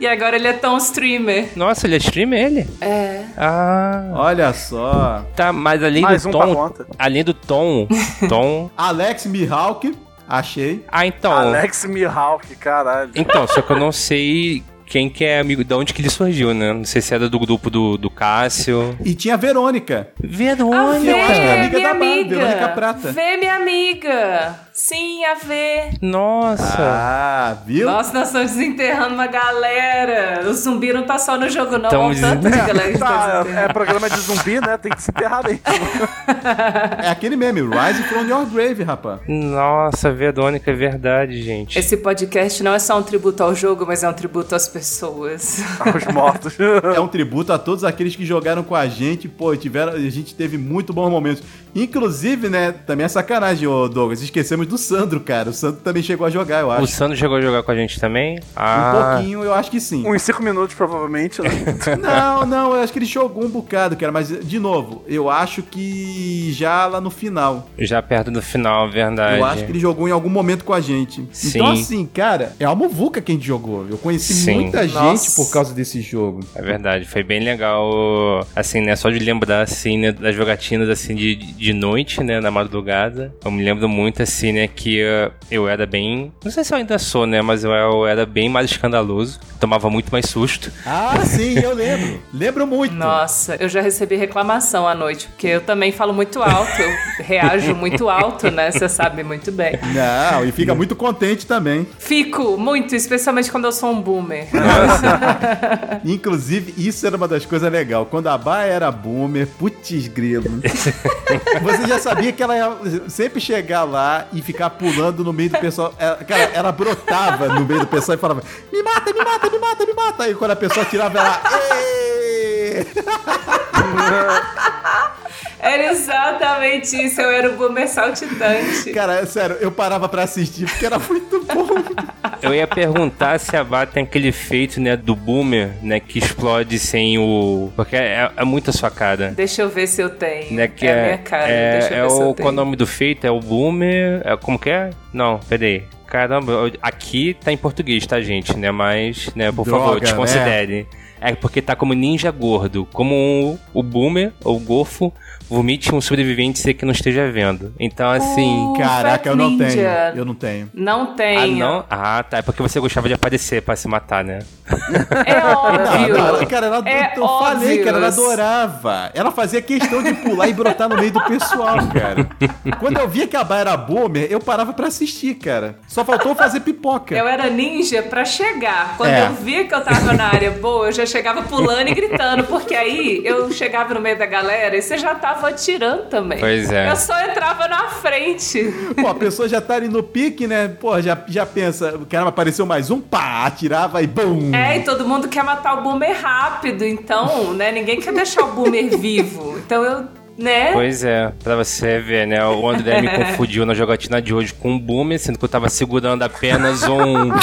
E agora ele é tão streamer. Nossa, ele é streamer, ele? É. Ah, Olha só. tá, mas além Mais do um pra Tom, conta. além do Tom, Tom... Alex Mihawk, achei. Ah, então... Alex Mihawk, caralho. Então, só que eu não sei quem que é amigo, de onde que ele surgiu, né? Não sei se era do grupo do, do Cássio. E tinha a Verônica. Verônica! Vê, eu acho que é amiga minha da amiga. Verônica Prata. Vê, minha amiga. Sim, a Vê. Nossa! Ah, viu? Nossa, nós estamos desenterrando uma galera. O zumbi não tá só no jogo, não. Estamos Olha o tanto de galera que tá Tá, é, é programa de zumbi, né? Tem que se enterrar bem. É aquele meme, Rise from Your Grave, rapaz. Nossa, Verônica, é verdade, gente. Esse podcast não é só um tributo ao jogo, mas é um tributo às pessoas. Os mortos. É um tributo a todos aqueles que jogaram com a gente, pô, tiveram, a gente teve muito bons momentos. Inclusive, né, também é sacanagem, ô Douglas, esquecemos do Sandro, cara. O Sandro também chegou a jogar, eu O acho. Sandro chegou a jogar com a gente também? Um Ah, pouquinho, eu acho que sim. Uns 5 minutos, provavelmente, né? Não, não, eu acho que ele jogou um bocado, cara. Mas, de novo, eu acho que já lá no final. já perto do final, verdade. Eu acho que ele jogou em algum momento com a gente. Sim. Então, assim, cara, é a Muvuca que a gente jogou. Eu conheci Sim. muita gente Nossa. por causa desse jogo. É verdade, foi bem legal, assim, né, só de lembrar, assim, né, das jogatinas, assim, de, de noite, né, na madrugada. Eu me lembro muito, assim, né, que eh, eu era bem, não sei se eu ainda sou, né, mas eu, eu era bem mais escandaloso, tomava muito mais susto. Ah, sim, eu lembro. lembro muito. Nossa, eu já recebi reclamação à noite, porque eu também falo muito alto, eu reajo muito alto, né? Você sabe muito bem. Não, e fica muito contente também. Fico muito, especialmente quando eu sou um boomer. Inclusive, isso era uma das coisas legais. Quando a Bá era boomer, putz grilo. Você já sabia que ela ia sempre chegar lá e ficar pulando no meio do pessoal. Ela- cara, ela brotava no meio do pessoal e falava: Me mata, me mata, me mata, me mata. Aí quando a pessoa tirava ela. Era exatamente isso, eu era o boomer saltitante. Cara, é sério, eu parava pra assistir porque era muito bom. Eu ia perguntar se a Bá tem aquele efeito, né, do boomer, né, que explode sem o... porque é, é muito a sua cara. Deixa eu ver se eu tenho. Né, que é, é, a minha cara, é, deixa eu é ver se eu o, qual é o tenho. nome do feito? É o boomer, é, como que é? Não, peraí. Caramba, aqui tá em português, tá, gente, né? Mas, né, por Droga, favor, desconsidere. É porque tá como ninja gordo. Como um- o boomer, ou o golfo, vomite um sobrevivente se que não esteja vendo. Então, assim... Uh, Caraca, eu não Ninja. tenho. Eu não tenho. Não Ah, tenho. não? Ah, tá. É porque você gostava de aparecer pra se matar, né? É óbvio. Não, ela- cara, ela, é eu falei, óbvio. cara, ela adorava. Ela fazia questão de pular e brotar no meio do pessoal, cara. Quando eu via que a Bá era boomer, eu parava pra assistir, cara. Só faltou fazer pipoca. Eu era ninja pra chegar. Quando É. eu via que eu tava na área boa, eu já chegava pulando e gritando, porque aí eu chegava no meio da galera e você já tava atirando também. Pois é. Eu só entrava na frente. Pô, a pessoa já tá ali no pique, né? Pô, já, já pensa, caramba, apareceu mais um, pá, atirava e bum. É, e todo mundo quer matar o boomer rápido, então, né? Ninguém quer deixar o boomer vivo. Então eu, né? Pois é, pra você ver, né? O André me confundiu na jogatina de hoje com um boomer, sendo que eu tava segurando apenas um.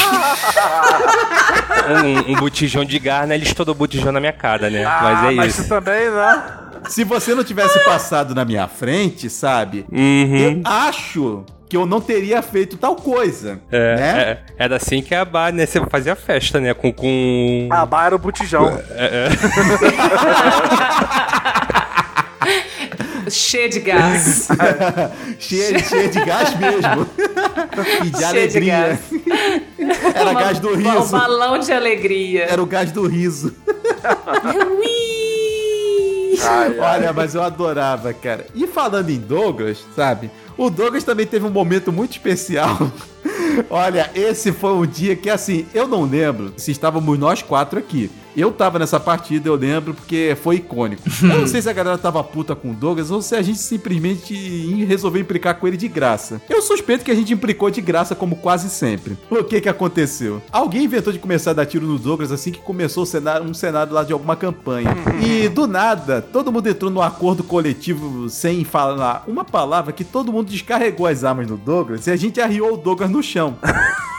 um, um botijão de gás, né? Ele estourou o botijão na minha cara, né? mas é mas isso. você também, né? Se você não tivesse passado na minha frente, sabe? Uhum. Eu acho que eu não teria feito tal coisa. É, né? é, era assim que a bar, né? Você fazia festa, né? Com. com... A Bá era o botijão. Cheio de gás. cheia, cheia de gás mesmo. e de Cheio de alegria. gás. Era Uma- gás do Um riso. balão de alegria. Era o gás do riso. Ui! Olha, mas eu adorava, cara. E falando em Douglas, sabe? O Douglas também teve um momento muito especial. Olha, esse foi um dia que, assim, eu não lembro se estávamos nós quatro aqui. Eu tava nessa partida, eu lembro, porque foi icônico. eu não sei se a galera tava puta com o Douglas ou se a gente simplesmente resolveu implicar com ele de graça. Eu suspeito que a gente implicou de graça, como quase sempre. O que que aconteceu? Alguém inventou de começar a dar tiro no Douglas assim que começou cenário, um cenário lá de alguma campanha. e do nada, todo mundo entrou num acordo coletivo sem falar uma palavra que todo mundo descarregou as armas no Douglas e a gente arriou o Douglas no chão.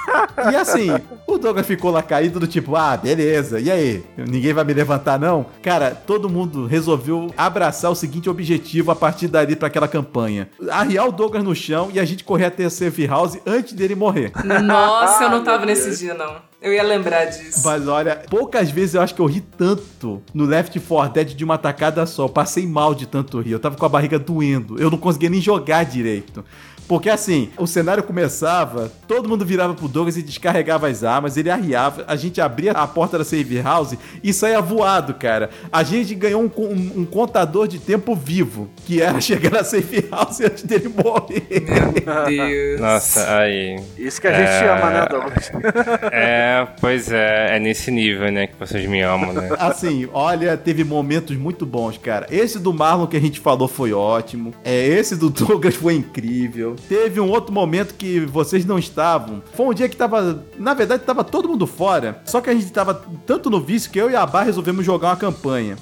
E assim, o Douglas ficou lá caído do tipo, ah, beleza, e aí? Ninguém vai me levantar, não? Cara, todo mundo resolveu abraçar o seguinte objetivo a partir dali para aquela campanha: arriar o Douglas no chão e a gente correr até a safe house antes dele morrer. Nossa, eu não tava nesse dia, não. Eu ia lembrar disso. Mas olha, poucas vezes eu acho que eu ri tanto no Left 4 Dead de uma tacada só. Eu passei mal de tanto rir. Eu tava com a barriga doendo. Eu não conseguia nem jogar direito. Porque assim, o cenário começava, todo mundo virava pro Douglas e descarregava as armas, ele arriava, a gente abria a porta da save house e saía voado, cara. A gente ganhou um, um, um contador de tempo vivo, que era chegar na safe house antes dele morrer. Meu Deus. Nossa, aí. Isso que a gente É. ama, né, Douglas? É, pois é, é nesse nível, né, que vocês me amam, né? Assim, olha, teve momentos muito bons, cara. Esse do Marlon que a gente falou foi ótimo. É, esse do Douglas foi incrível. Teve um outro momento que vocês não estavam. Foi um dia que tava. Na verdade, tava todo mundo fora. Só que a gente tava tanto no vício que eu e a Bar resolvemos jogar uma campanha.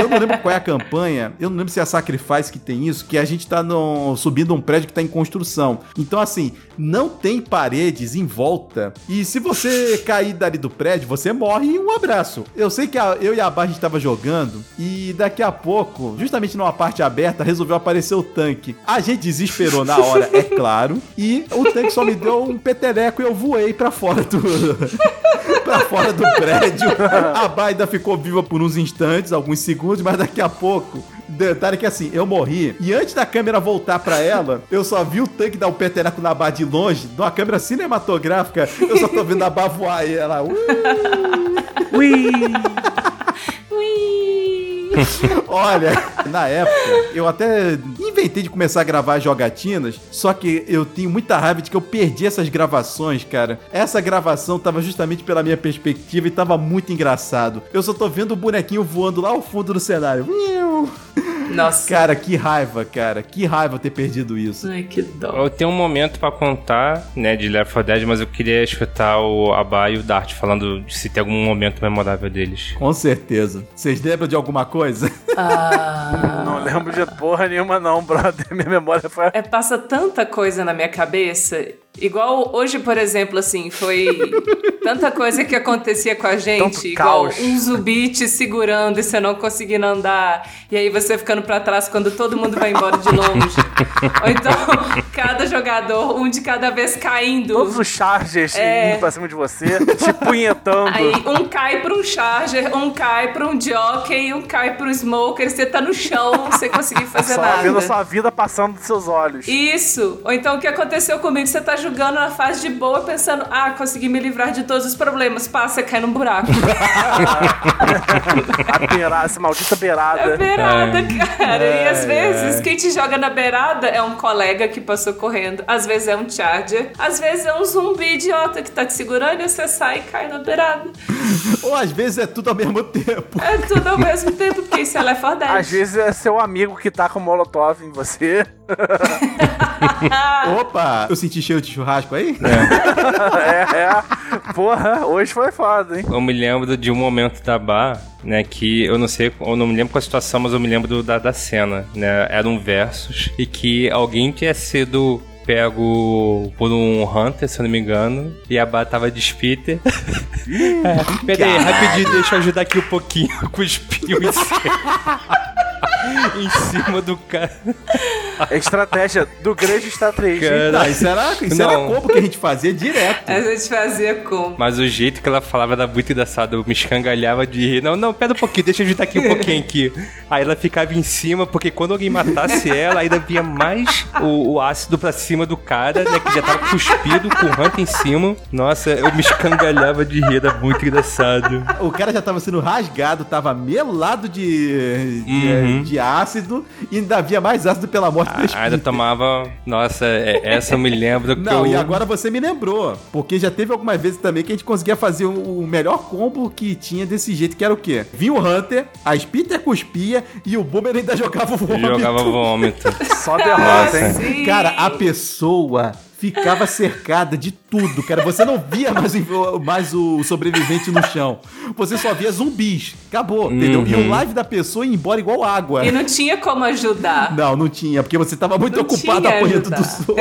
Eu não lembro qual é a campanha. Eu não lembro se é a Sacrifice que tem isso. Que a gente tá no, subindo um prédio que tá em construção. Então, assim, não tem paredes em volta. E se você cair dali do prédio, você morre e um abraço. Eu sei que a- eu e a Bar a gente tava jogando. E daqui a pouco, justamente numa parte aberta, resolveu aparecer o tanque. A gente desesperou na hora, é claro. E o tanque só me deu um peteleco e eu voei pra fora do. pra fora do prédio. A Bar ainda ficou viva por uns instantes, alguns segundos, mas daqui a pouco. Detalhe que assim, eu morri. E antes da câmera voltar pra ela, eu só vi o tanque dar o peteleco na Bar de longe, numa câmera cinematográfica. Eu só tô vendo a Bar voar e ela. Ui! Ui. Olha, na época, eu até inventei de começar a gravar jogatinas, só que eu tenho muita raiva de que eu perdi essas gravações, cara. Essa gravação tava justamente pela minha perspectiva e tava muito engraçado. Eu só tô vendo o bonequinho voando lá ao fundo do cenário. Nossa. Cara, que raiva, cara. Que raiva ter perdido isso. Ai, que dó. Eu tenho um momento pra contar, né, de Left 4 Dead, mas eu queria escutar o Abba e o Dart falando de se tem algum momento memorável deles. Com certeza. Vocês lembram de alguma coisa? Ah. Não lembro de porra nenhuma, não, brother. Minha memória foi. É, passa tanta coisa na minha cabeça. Igual hoje, por exemplo, assim, foi tanta coisa que acontecia com a gente. Igual um zumbi te segurando e você não conseguindo andar. E aí você ficando pra trás quando todo mundo vai embora de longe. Ou então, cada jogador, um de cada vez caindo. Todos os chargers É. indo pra cima de você, te punhetando. Aí um cai pra um charger, um cai pra um jockey, um cai pro smoker, você tá no chão sem conseguir fazer Só nada. vendo a sua vida passando dos seus olhos. Isso. Ou então o que aconteceu comigo? Você tá jogando na fase de boa, pensando, ah, consegui me livrar de todos os problemas. Passa, cai num buraco. A beirada, essa maldita É beirada. beirada, cara. e às Ai, vezes ai. quem te joga na beirada é um colega que passou correndo. Às vezes é um charger. Às vezes é um zumbi idiota que tá te segurando e você sai e cai na beirada. Ou às vezes é tudo ao mesmo tempo. É tudo ao mesmo tempo, porque isso é Left 4 Dead. Às vezes é seu amigo que tá com molotov em você. Opa, eu senti cheiro de churrasco aí? É, é. Porra, hoje foi foda, hein? Eu me lembro de um momento da bar, né, que eu não sei, eu não me lembro qual a situação, mas eu me lembro da, da cena, né, era um versus, e que alguém tinha sido pego por um Hunter, se eu não me engano, e a bar tava de spitter. é, pera aí, rapidinho, deixa eu ajudar aqui um pouquinho, cuspiu em cima. em cima do cara. É estratégia do grande estratégia. Não, isso era, isso era combo que a gente fazia direto. A gente fazia como? Mas o jeito que ela falava era muito engraçado. Eu me escangalhava de rir. Não, não, pera um pouquinho, deixa eu ajudar aqui um pouquinho aqui. Aí ela ficava em cima, porque quando alguém matasse ela, ainda vinha mais o, o ácido pra cima do cara, né? Que já tava cuspido, com o ranto em cima. Nossa, eu me escangalhava de rir, era muito engraçado. O cara já tava sendo rasgado, tava melado de, de, Uhum. de ácido e ainda havia mais ácido pela morte da Splinter. Ainda tomava. Nossa, é- essa eu me lembro que Não, eu. e agora você me lembrou. Porque já teve algumas vezes também que a gente conseguia fazer o melhor combo que tinha desse jeito, que era o quê? Vinha o Hunter, a Splinter cuspia e o Boomer ainda jogava o vômito. Jogava vômito. Só derrota, hein? Sim. Cara, a pessoa ficava cercada de tudo, cara. Você não via mais, o- mais o sobrevivente no chão. Você só via zumbis. Acabou, entendeu? E o live da pessoa ia embora igual água. E não tinha como ajudar. Não, não tinha, porque você tava muito Não ocupado apanhando do soco.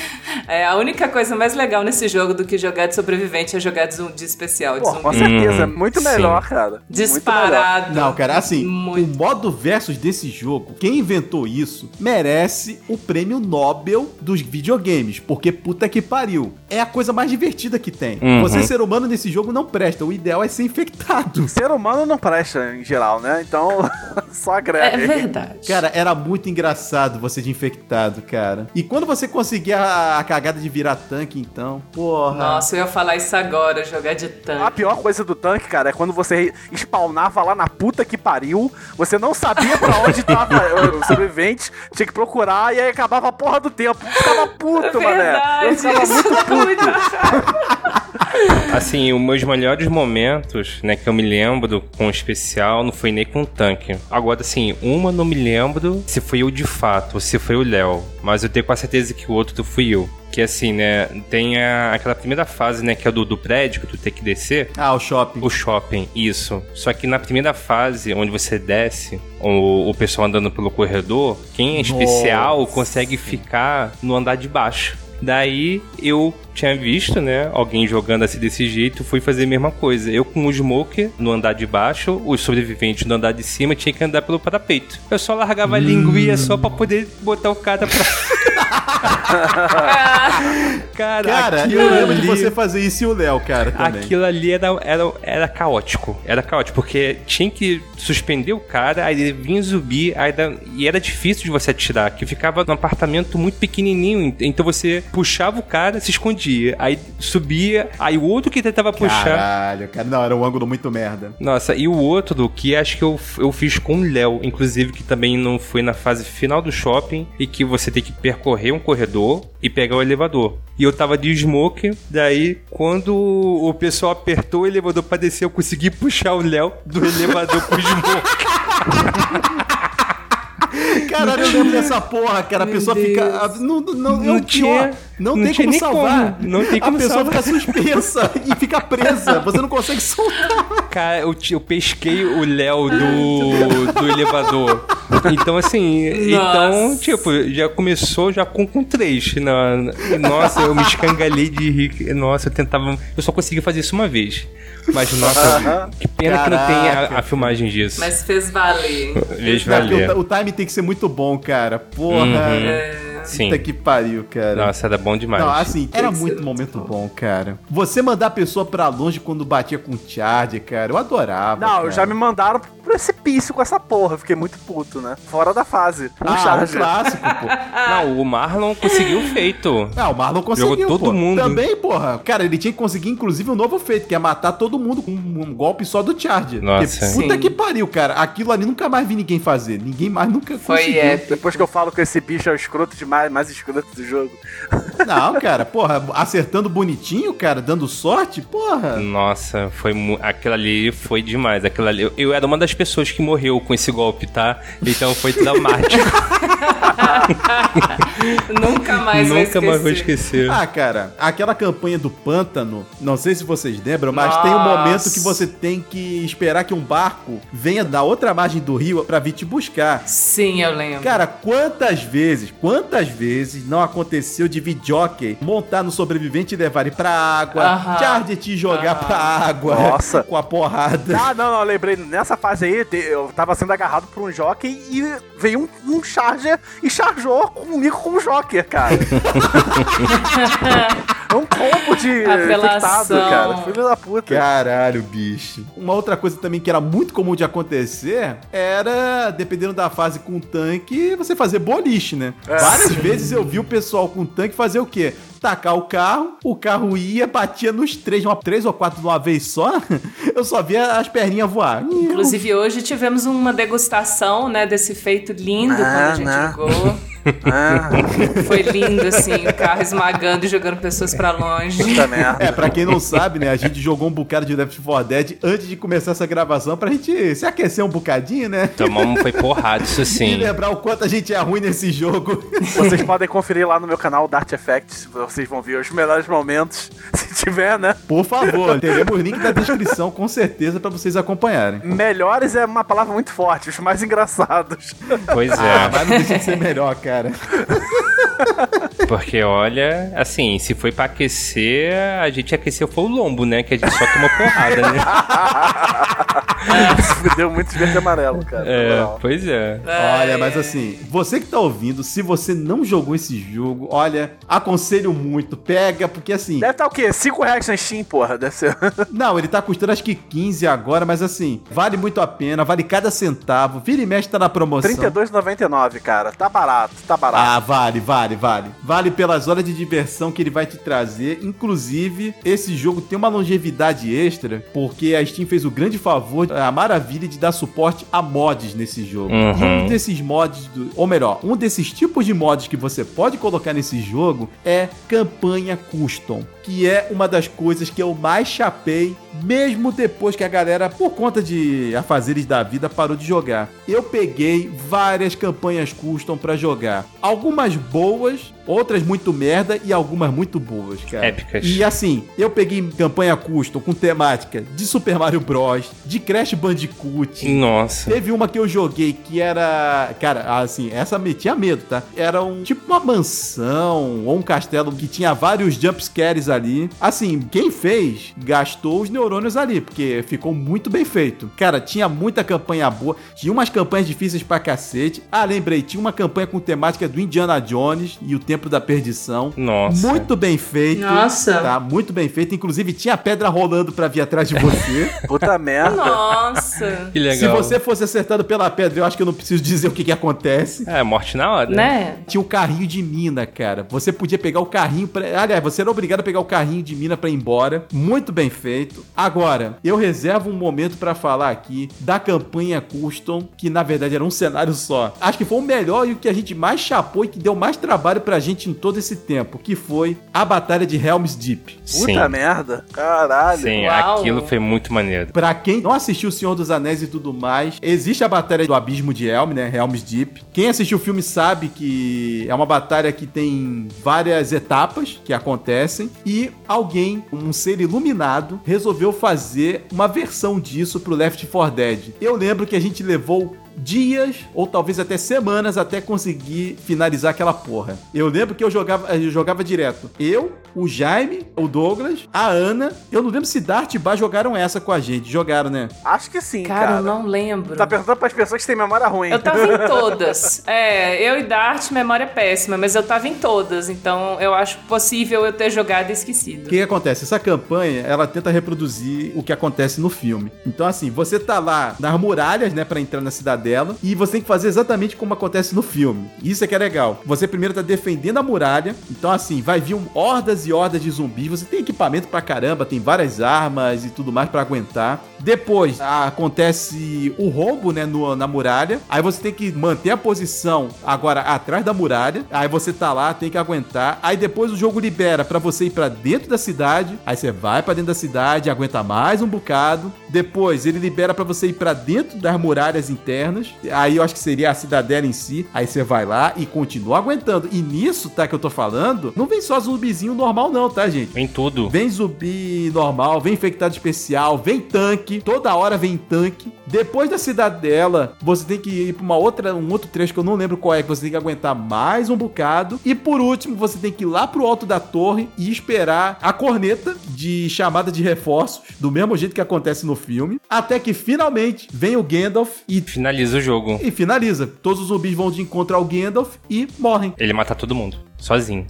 É, a única coisa mais legal nesse jogo do que jogar de sobrevivente é jogar de, zum- de especial, de Pô, zumbi. com certeza. Hum, muito sim. melhor, cara. Muito melhor. Disparado. Não, cara, assim, Muito. o modo versus desse jogo, quem inventou isso merece o prêmio Nobel dos videogames, porque puta que pariu. É a coisa mais divertida que tem. Uhum. Você ser humano nesse jogo não presta, o ideal é ser infectado. Ser humano não presta em geral, né? Então, só É agrega. verdade. Cara, era muito engraçado você de infectado, cara. E quando você conseguia a, a cagada de virar tanque, então, porra. Nossa, eu ia falar isso agora, jogar de A tanque. pior coisa do tanque, cara, é quando você spawnava lá na puta que pariu, você não sabia pra onde tava o sobrevivente, tinha que procurar e aí acabava a porra do tempo. Eu ficava puto, É mané. verdade, Eu ficava muito puto. Assim, os meus melhores momentos, né, que eu me lembro com o especial, não foi nem com o tanque. Agora, assim, uma não me lembro se foi eu de fato ou se foi o Léo. Mas eu tenho quase certeza que o outro fui eu. Que assim, né, tem a- aquela primeira fase, né, que é do, do prédio, que tu tem que descer. Ah, o shopping. O shopping, isso. Só que na primeira fase, onde você desce, o, o pessoal andando pelo corredor, quem é especial consegue ficar no andar de baixo. Daí eu tinha visto, né, alguém jogando assim desse jeito, fui fazer a mesma coisa. Eu com o Smoker no andar de baixo, os sobreviventes no andar de cima tinha que andar pelo parapeito. Eu só largava a linguinha só pra poder botar o cara pra. cara, Cara, eu lembro de ali- você fazer isso e o Léo, cara, também. Aquilo ali era, era, era caótico. Era caótico, porque tinha que suspender o cara, aí ele vinha zumbi, aí da- e era difícil de você atirar, que ficava num apartamento muito pequenininho, ent- então você puxava o cara, se escondia, aí subia, aí o outro que tentava puxar... Caralho, cara. Não, era um ângulo muito merda. Nossa, e o outro que acho que eu, eu fiz com o Léo, inclusive que também não foi na fase final do shopping e que você tem que percorrer um corredor e pegar o elevador. E eu tava de smoke, daí quando o pessoal apertou o elevador pra descer, eu consegui puxar o Léo do elevador com o smoke. Caralho, eu lembro dessa porra, cara. A pessoa Deus. fica. Não, não, não, Não tinha- pior. Não, não tem como salvar. como. Não tem como A pessoa salvar. fica suspensa e fica presa. Você não consegue soltar. Cara, eu, eu pesquei o Léo do, do elevador. Então, assim, então, Nossa. tipo, já começou já com, com três. Na, na- nossa, eu me escangalhei de rir. Nossa, eu tentava. Eu só consegui fazer isso uma vez. Mas, nossa, que pena que não tem Caraca. a, a filmagem disso. Mas fez valer. Não, porque valer. o, o time tem que ser muito bom, cara. Porra. Uhum. Sim. Puta que pariu, cara. Nossa, era bom demais. Não, assim, era muito momento bom, cara. Você mandar a pessoa pra longe quando batia com charger, cara, eu adorava. Não, cara. já me mandaram pro precipício com essa porra. eu Fiquei muito puto, né? Fora da fase. Um Ah, um clássico, pô. Não, o Marlon conseguiu o feito. Ah, o Marlon conseguiu, Jogou todo pô. mundo. Também, porra. Cara, ele tinha que conseguir, inclusive, um novo feito, que é matar todo mundo com um, golpe só do Charger. Nossa. Porque, puta Sim. que pariu, cara. Aquilo ali nunca mais vi ninguém fazer. Ninguém mais nunca Foi conseguiu. épico. Depois que eu falo que esse bicho é o escroto demais, mais escroto do jogo. Não, cara, porra, acertando bonitinho, cara, dando sorte, porra. Nossa, foi mu- aquilo ali foi demais. Aquilo ali, eu, eu era uma das pessoas que morreu com esse golpe, tá? Então foi traumático. Nunca mais Nunca mais vou esquecer. Ah, cara, aquela campanha do pântano, não sei se vocês lembram, mas tem um Nossa. momento que você tem que esperar que um barco venha da outra margem do rio pra vir te buscar. Sim, eu lembro. Cara, quantas vezes, quantas vezes não aconteceu de videojockey montar no sobrevivente e levar ele pra água, Aham. Charger te jogar pra água Nossa. com a porrada. Ah, não, não, lembrei. Nessa fase aí, eu tava sendo agarrado por um jockey e veio um, um charger e chargeou comigo com um joker, cara. é um combo de Apelação. infectado, cara. Filho da puta. Caralho, bicho. Uma outra coisa também que era muito comum de acontecer era, dependendo da fase com o tanque, você fazer boliche, né? Várias vezes eu vi o pessoal com o tanque fazer o quê? Tacar o carro, o carro ia, batia nos três, uma, três ou quatro de uma vez só. Eu só via as perninhas voar. Inclusive, hoje tivemos uma degustação, né, desse feito lindo Ah, quando a gente né? jogou. Ah, Foi lindo, assim, o carro esmagando e jogando pessoas pra longe. puta merda. É, pra quem não sabe, né, a gente jogou um bocado de Left 4 Dead antes de começar essa gravação pra gente se aquecer um bocadinho, né? Tomamos foi porrada, isso E sim. lembrar o quanto a gente é ruim nesse jogo. Vocês podem conferir lá no meu canal Dart Effects. Vocês vão ver os melhores momentos. Se tiver, né? Por favor, teremos link na descrição, com certeza, pra vocês acompanharem. Melhores é uma palavra muito forte, os mais engraçados. Pois Ah, é. mas não deixa de ser melhor, cara. Porque olha, assim, se foi pra aquecer, a gente aqueceu foi o lombo, né? Que a gente só tomou porrada, né? Deu muito verde e amarelo, cara. É, pois é. Olha, mas assim, você que tá ouvindo, se você não jogou esse jogo, olha, aconselho muito, pega, porque assim, Deve estar o quê? 5 reais na Steam, porra. Deve ser. não, ele tá custando acho que 15 agora, mas assim, vale muito a pena, vale cada centavo, vira e mexe tá na promoção. R$32,99, cara. Tá barato, tá barato. Ah, vale, vale, vale. Vale pelas horas de diversão que ele vai te trazer. Inclusive, esse jogo tem uma longevidade extra, porque a Steam fez o grande favor, a maravilha de dar suporte a mods nesse jogo. Uhum. Um desses mods, do- ou melhor, um desses tipos de mods que você pode colocar nesse jogo é campanha custom. Que é uma das coisas que eu mais chapei, mesmo depois que a galera, por conta de afazeres da vida, parou de jogar. Eu peguei várias campanhas custom pra jogar. Algumas boas, outras muito merda e algumas muito boas, cara. Épicas. E assim, eu peguei campanha custom com temática de Super Mario Bros, de Crash Bandicoot. Nossa. Teve uma que eu joguei que era. Cara, assim, essa metia medo, tá? Era um tipo uma mansão ou um castelo que tinha vários jumpscares ali. Assim, quem fez gastou os neurônios ali, porque ficou muito bem feito. Cara, tinha muita campanha boa. Tinha umas campanhas difíceis pra cacete. Ah, lembrei, tinha uma campanha com temática do Indiana Jones e o Templo da Perdição. Nossa. Muito bem feito. Nossa. Tá, muito bem feito. Inclusive, tinha pedra rolando pra vir atrás de você. Puta merda. Nossa. Que Se legal. você fosse acertado pela pedra, eu acho que eu não preciso dizer o que, que acontece. É, morte na hora. Né? Tinha um carrinho de mina, cara. Você podia pegar o carrinho pra. Aliás, você era obrigado a pegar o carrinho de mina pra ir embora. Muito bem feito. Agora, eu reservo um momento pra falar aqui da campanha custom, que na verdade era um cenário só. Acho que foi o melhor e o que a gente mais chapou e que deu mais trabalho pra gente em todo esse tempo, que foi a Batalha de Helm's Deep. Puta Sim. merda. Caralho. Sim, Uau. aquilo foi muito maneiro. Pra quem não assistiu O Senhor dos Anéis e tudo mais, existe a batalha do Abismo de Helm, né? Helm's Deep. Quem assistiu o filme sabe que é uma batalha que tem várias etapas que acontecem e alguém, um ser iluminado, resolveu fazer uma versão disso pro Left 4 Dead. Eu lembro que a gente levou dias ou talvez até semanas até conseguir finalizar aquela porra. Eu lembro que eu jogava, eu jogava direto. Eu, o Jaime, o Douglas, a Ana. Eu não lembro se Dart e Bar jogaram essa com a gente. Jogaram, né? Acho que sim, Cara, cara. eu não lembro. Tá perguntando pras pessoas que têm memória ruim. Eu tava em todas. É, eu e Dart, memória péssima, mas eu tava em todas, então eu acho possível eu ter jogado e esquecido. O que, que acontece? Essa campanha, ela tenta reproduzir o que acontece no filme. Então, assim, você tá lá nas muralhas, né, pra entrar na cidadela, e você tem que fazer exatamente como acontece no filme. Isso é que é legal. Você primeiro tá defendendo a muralha, então, assim, vai vir hordas e hordas de zumbis. Você tem equipamento pra caramba, tem várias armas e tudo mais pra aguentar. Depois acontece o roubo, né, no- na muralha. Aí você tem que manter a posição agora atrás da muralha. Aí você tá lá, tem que aguentar. Aí depois o jogo libera pra você ir pra dentro da cidade. Aí você vai pra dentro da cidade, aguenta mais um bocado. Depois ele libera pra você ir pra dentro das muralhas internas. Aí eu acho que seria a cidadela em si. Aí você vai lá e continua aguentando. E nisso, tá, que eu tô falando, não vem só zumbizinho normal não, tá, gente? Em tudo. Vem zumbi normal, vem infectado especial, vem tanque, toda hora vem tanque. Depois da cidadela, você tem que ir pra uma outra, um outro trecho que eu não lembro qual é, que você tem que aguentar mais um bocado. E por último, você tem que ir lá pro alto da torre e esperar a corneta de chamada de reforços, do mesmo jeito que acontece no filme, até que finalmente vem o Gandalf e, Finaliza o jogo. e finaliza. Todos os zumbis vão de encontro ao Gandalf e morrem. Ele mata todo mundo. Sozinho.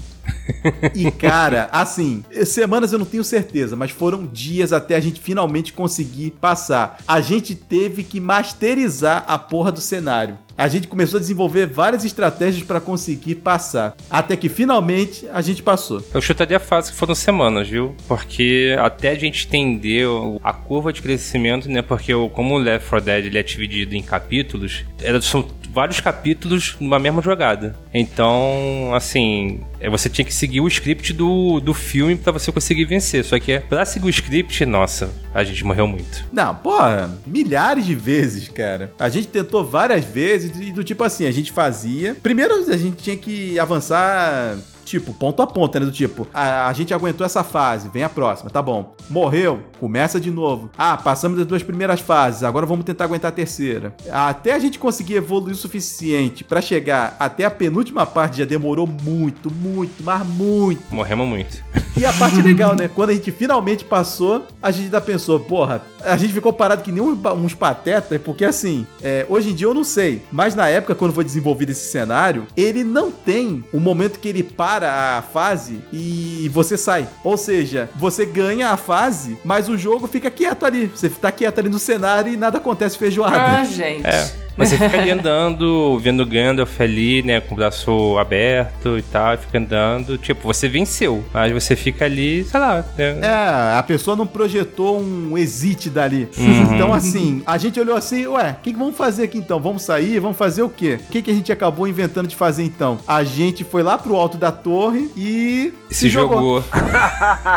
E cara, assim, semanas eu não tenho certeza, mas foram dias até a gente finalmente conseguir passar. A gente teve que masterizar a porra do cenário. A gente começou a desenvolver várias estratégias pra conseguir passar. Até que finalmente a gente passou. Eu chutaria fácil que foram semanas, viu? Porque até a gente entender a curva de crescimento, né? Porque como o Left 4 Dead ele é dividido em capítulos, era- são vários capítulos numa mesma jogada. Então, assim, é, você tinha que seguir o script do, do filme para você conseguir vencer. Só que pra seguir o script, nossa, a gente morreu muito. Não, porra, milhares de vezes, cara. A gente tentou várias vezes e do tipo assim, a gente fazia. Primeiro a gente tinha que avançar tipo, ponto a ponto, né? Do tipo, a, a, gente aguentou essa fase, vem a próxima, tá bom. Morreu, começa de novo. Ah, passamos das duas primeiras fases, agora vamos tentar aguentar a terceira. Até a gente conseguir evoluir o suficiente para chegar até a penúltima parte já demorou muito, muito, mas muito. Morremos muito. E a parte legal, né? Quando a gente finalmente passou, a gente ainda pensou, porra, a gente ficou parado que nem uns patetas, porque assim, é, hoje em dia eu não sei, mas na época, quando foi desenvolvido esse cenário, ele não tem o momento que ele para a fase e você sai. Ou seja, você ganha a fase, mas o jogo fica quieto ali. Você tá quieto ali no cenário e nada acontece feijoada. Ah, gente. É. Mas você fica ali andando, vendo Gandalf ali, né, com o braço aberto e tal, fica andando. Tipo, você venceu, mas você fica ali, sei lá. Né? É, a pessoa não projetou um exit dali. Uhum. Então, assim, a gente olhou assim, ué, o que, que vamos fazer aqui então? Vamos sair? Vamos fazer o quê? O que, que a gente acabou inventando de fazer então? A gente foi lá pro alto da torre e. Se, se jogou. jogou.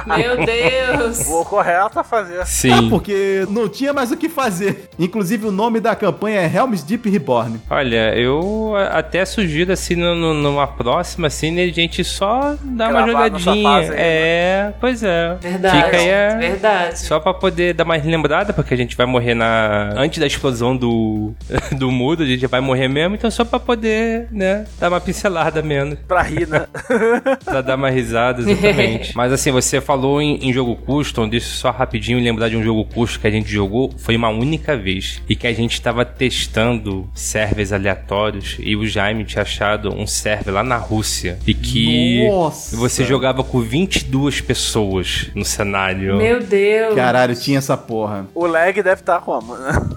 Meu Deus! Vou correto a fazer. Sim. É, porque não tinha mais o que fazer. Inclusive, o nome da campanha é Helm's Deep Reborn. Olha, eu até sugiro assim no, numa próxima, assim, né, a gente só dar uma jogadinha. Aí, é, né? pois é. Verdade. Fica aí a... Verdade. Só pra poder dar mais lembrada, porque a gente vai morrer na. Antes da explosão do, do muro, a gente vai morrer mesmo, então só pra poder, né, dar uma pincelada menos. Pra rir, né? pra dar uma risada, exatamente. Mas assim, você falou em, em jogo custom, deixa só rapidinho lembrar de um jogo custom que a gente jogou, foi uma única vez. E que a gente tava testando servers aleatórios e o Jaime tinha achado um server lá na Rússia e que Nossa. você jogava com 22 pessoas no cenário. Meu Deus! Caralho, tinha essa porra. O lag deve estar tá como?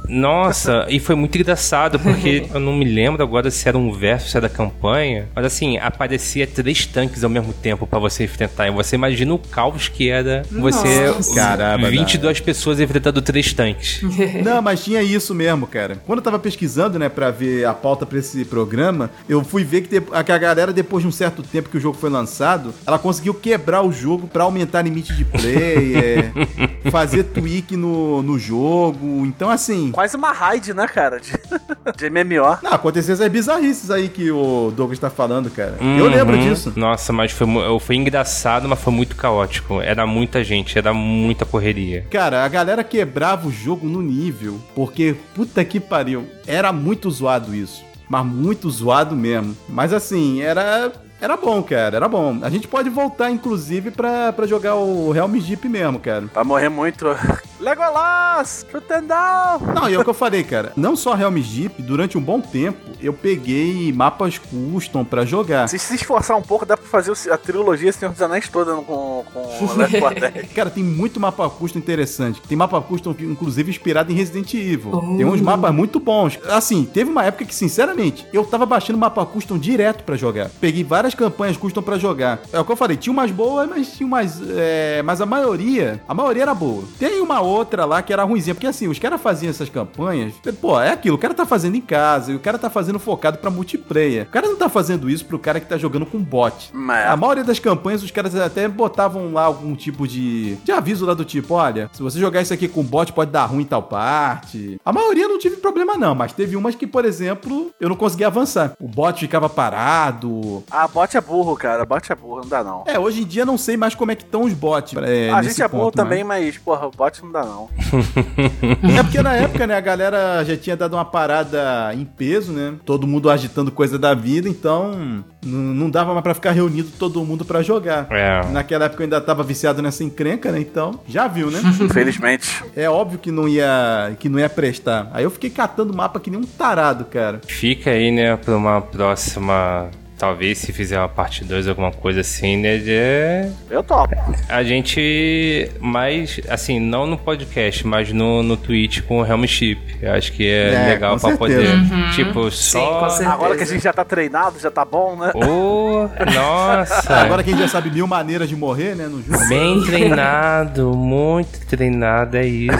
Nossa, e foi muito engraçado porque eu não me lembro agora se era um verso, se era campanha, mas assim, aparecia três tanques ao mesmo tempo para você enfrentar. E você imagina o caos que era você, Caramba, 22 pessoas enfrentando três tanques. Não, mas tinha isso mesmo, cara. Quando eu tava pesquisando pesquisando, né, pra ver a pauta pra esse programa, eu fui ver que, que a galera, depois de um certo tempo que o jogo foi lançado, ela conseguiu quebrar o jogo pra aumentar limite de play, é, fazer tweak no, no jogo. Então, assim. Quase uma raid, né, cara? De, de MMO. Não, aconteceu essas bizarrices aí que o Douglas tá falando, cara. Uhum. Eu lembro disso. Nossa, mas foi, foi engraçado, mas foi muito caótico. Era muita gente, era muita correria. Cara, a galera quebrava o jogo no nível, porque puta que pariu. Era muito zoado isso. Mas muito zoado mesmo. Mas assim, era era bom, cara, era bom. A gente pode voltar, inclusive, pra, pra jogar o Realm Jeep mesmo, cara. Pra morrer muito. Legolas! Chutendal! Não, e é o que eu falei, cara. Não só Realm Jeep, durante um bom tempo, eu peguei mapas custom pra jogar. Se se esforçar um pouco, dá pra fazer a trilogia Senhor dos Anéis toda com, com Left 4 Dead. Cara, tem muito mapa custom interessante. Tem mapa custom, inclusive, inspirado em Resident Evil. Tem uns mapas muito bons. Assim, teve uma época que, sinceramente, eu tava baixando mapa custom direto pra jogar. Peguei várias várias campanhas custam para jogar. É o que eu falei, tinha umas boas, mas tinha umas. É, mas a maioria, a maioria era boa. Tem uma outra lá que era ruimzinha, porque assim, os caras faziam essas campanhas, pô, é aquilo, o cara tá fazendo em casa, e o cara tá fazendo focado para multiplayer. O cara não tá fazendo isso pro cara que tá jogando com bot. Mas... A maioria das campanhas, os caras até botavam lá algum tipo de, de aviso lá do tipo, olha, se você jogar isso aqui com bot, pode dar ruim em tal parte. A maioria não tive problema não, mas teve umas que, por exemplo, eu não conseguia avançar. O bot ficava parado. Ah, bot é burro, cara. Bot é burro, não dá não. É, hoje em dia não sei mais como é que estão os bots. É, a gente é burro ponto, também, mas... mas, porra, bot não dá não. é porque na época, né, a galera já tinha dado uma parada em peso, né? Todo mundo agitando coisa da vida, então não dava mais pra ficar reunido todo mundo pra jogar. É. Naquela época eu ainda tava viciado nessa encrenca, né? Então, já viu, né? Infelizmente. É óbvio que não ia que não ia prestar. Aí eu fiquei catando mapa que nem um tarado, cara. Fica aí, né, pra uma próxima Talvez se fizer uma parte 2, alguma coisa assim, né? de- Eu topo. A gente mais, assim, não no podcast, mas no, no Twitch com o Helm Chip. Eu acho que é, É, legal pra certeza. poder. Tipo, só. Agora que a gente já tá treinado, já tá bom, né? Ô, nossa! Agora que a gente já sabe mil maneiras de morrer, né, no jogo. Bem treinado, muito treinado, é isso.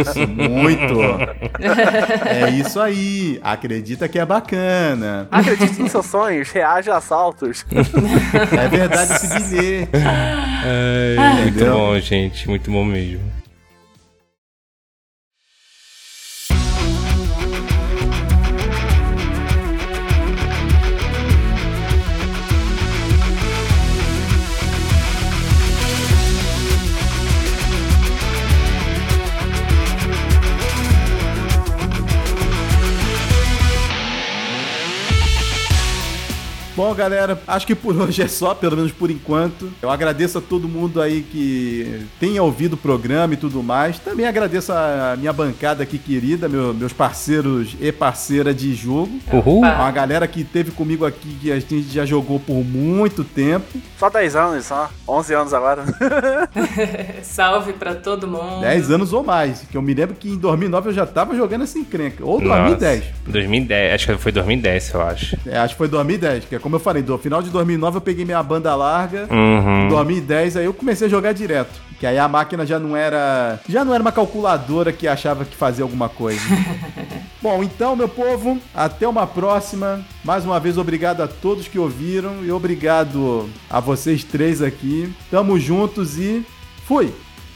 Isso, muito. É isso aí. Acredita que é bacana. Acredite nos seus sonhos, reage a assaltos. É verdade esse bilhete. É, muito bom, gente, muito bom mesmo. Bom, galera, acho que por hoje é só, pelo menos por enquanto. Eu agradeço a todo mundo aí que tenha ouvido o programa e tudo mais. Também agradeço a minha bancada aqui querida, meu- meus parceiros e parceira de jogo. Uhul! Uma galera que teve comigo aqui que a gente já jogou por muito tempo. Só 10 anos, só. 11 anos agora. Salve pra todo mundo. 10 anos ou mais. Que eu me lembro que em 2009 eu já tava jogando essa encrenca. Ou 2010. Nossa, 2010, acho que foi 2010, eu acho. É, acho que foi 2010, que é como eu falei, do final de 2009 eu peguei minha banda larga. Uhum. Em 2010 aí eu comecei a jogar direto. Que aí a máquina já não era. Já não era uma calculadora que achava que fazia alguma coisa. Bom, então, meu povo, até uma próxima. Mais uma vez, obrigado a todos que ouviram e obrigado a vocês três aqui. Tamo juntos e fui!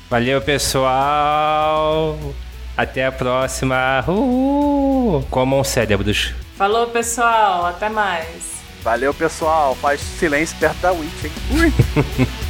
Valeu, pessoal! Até a próxima! Uhul! Comam cérebros. Falou, pessoal. Até mais. Valeu, pessoal. Faz silêncio perto da Witch, hein?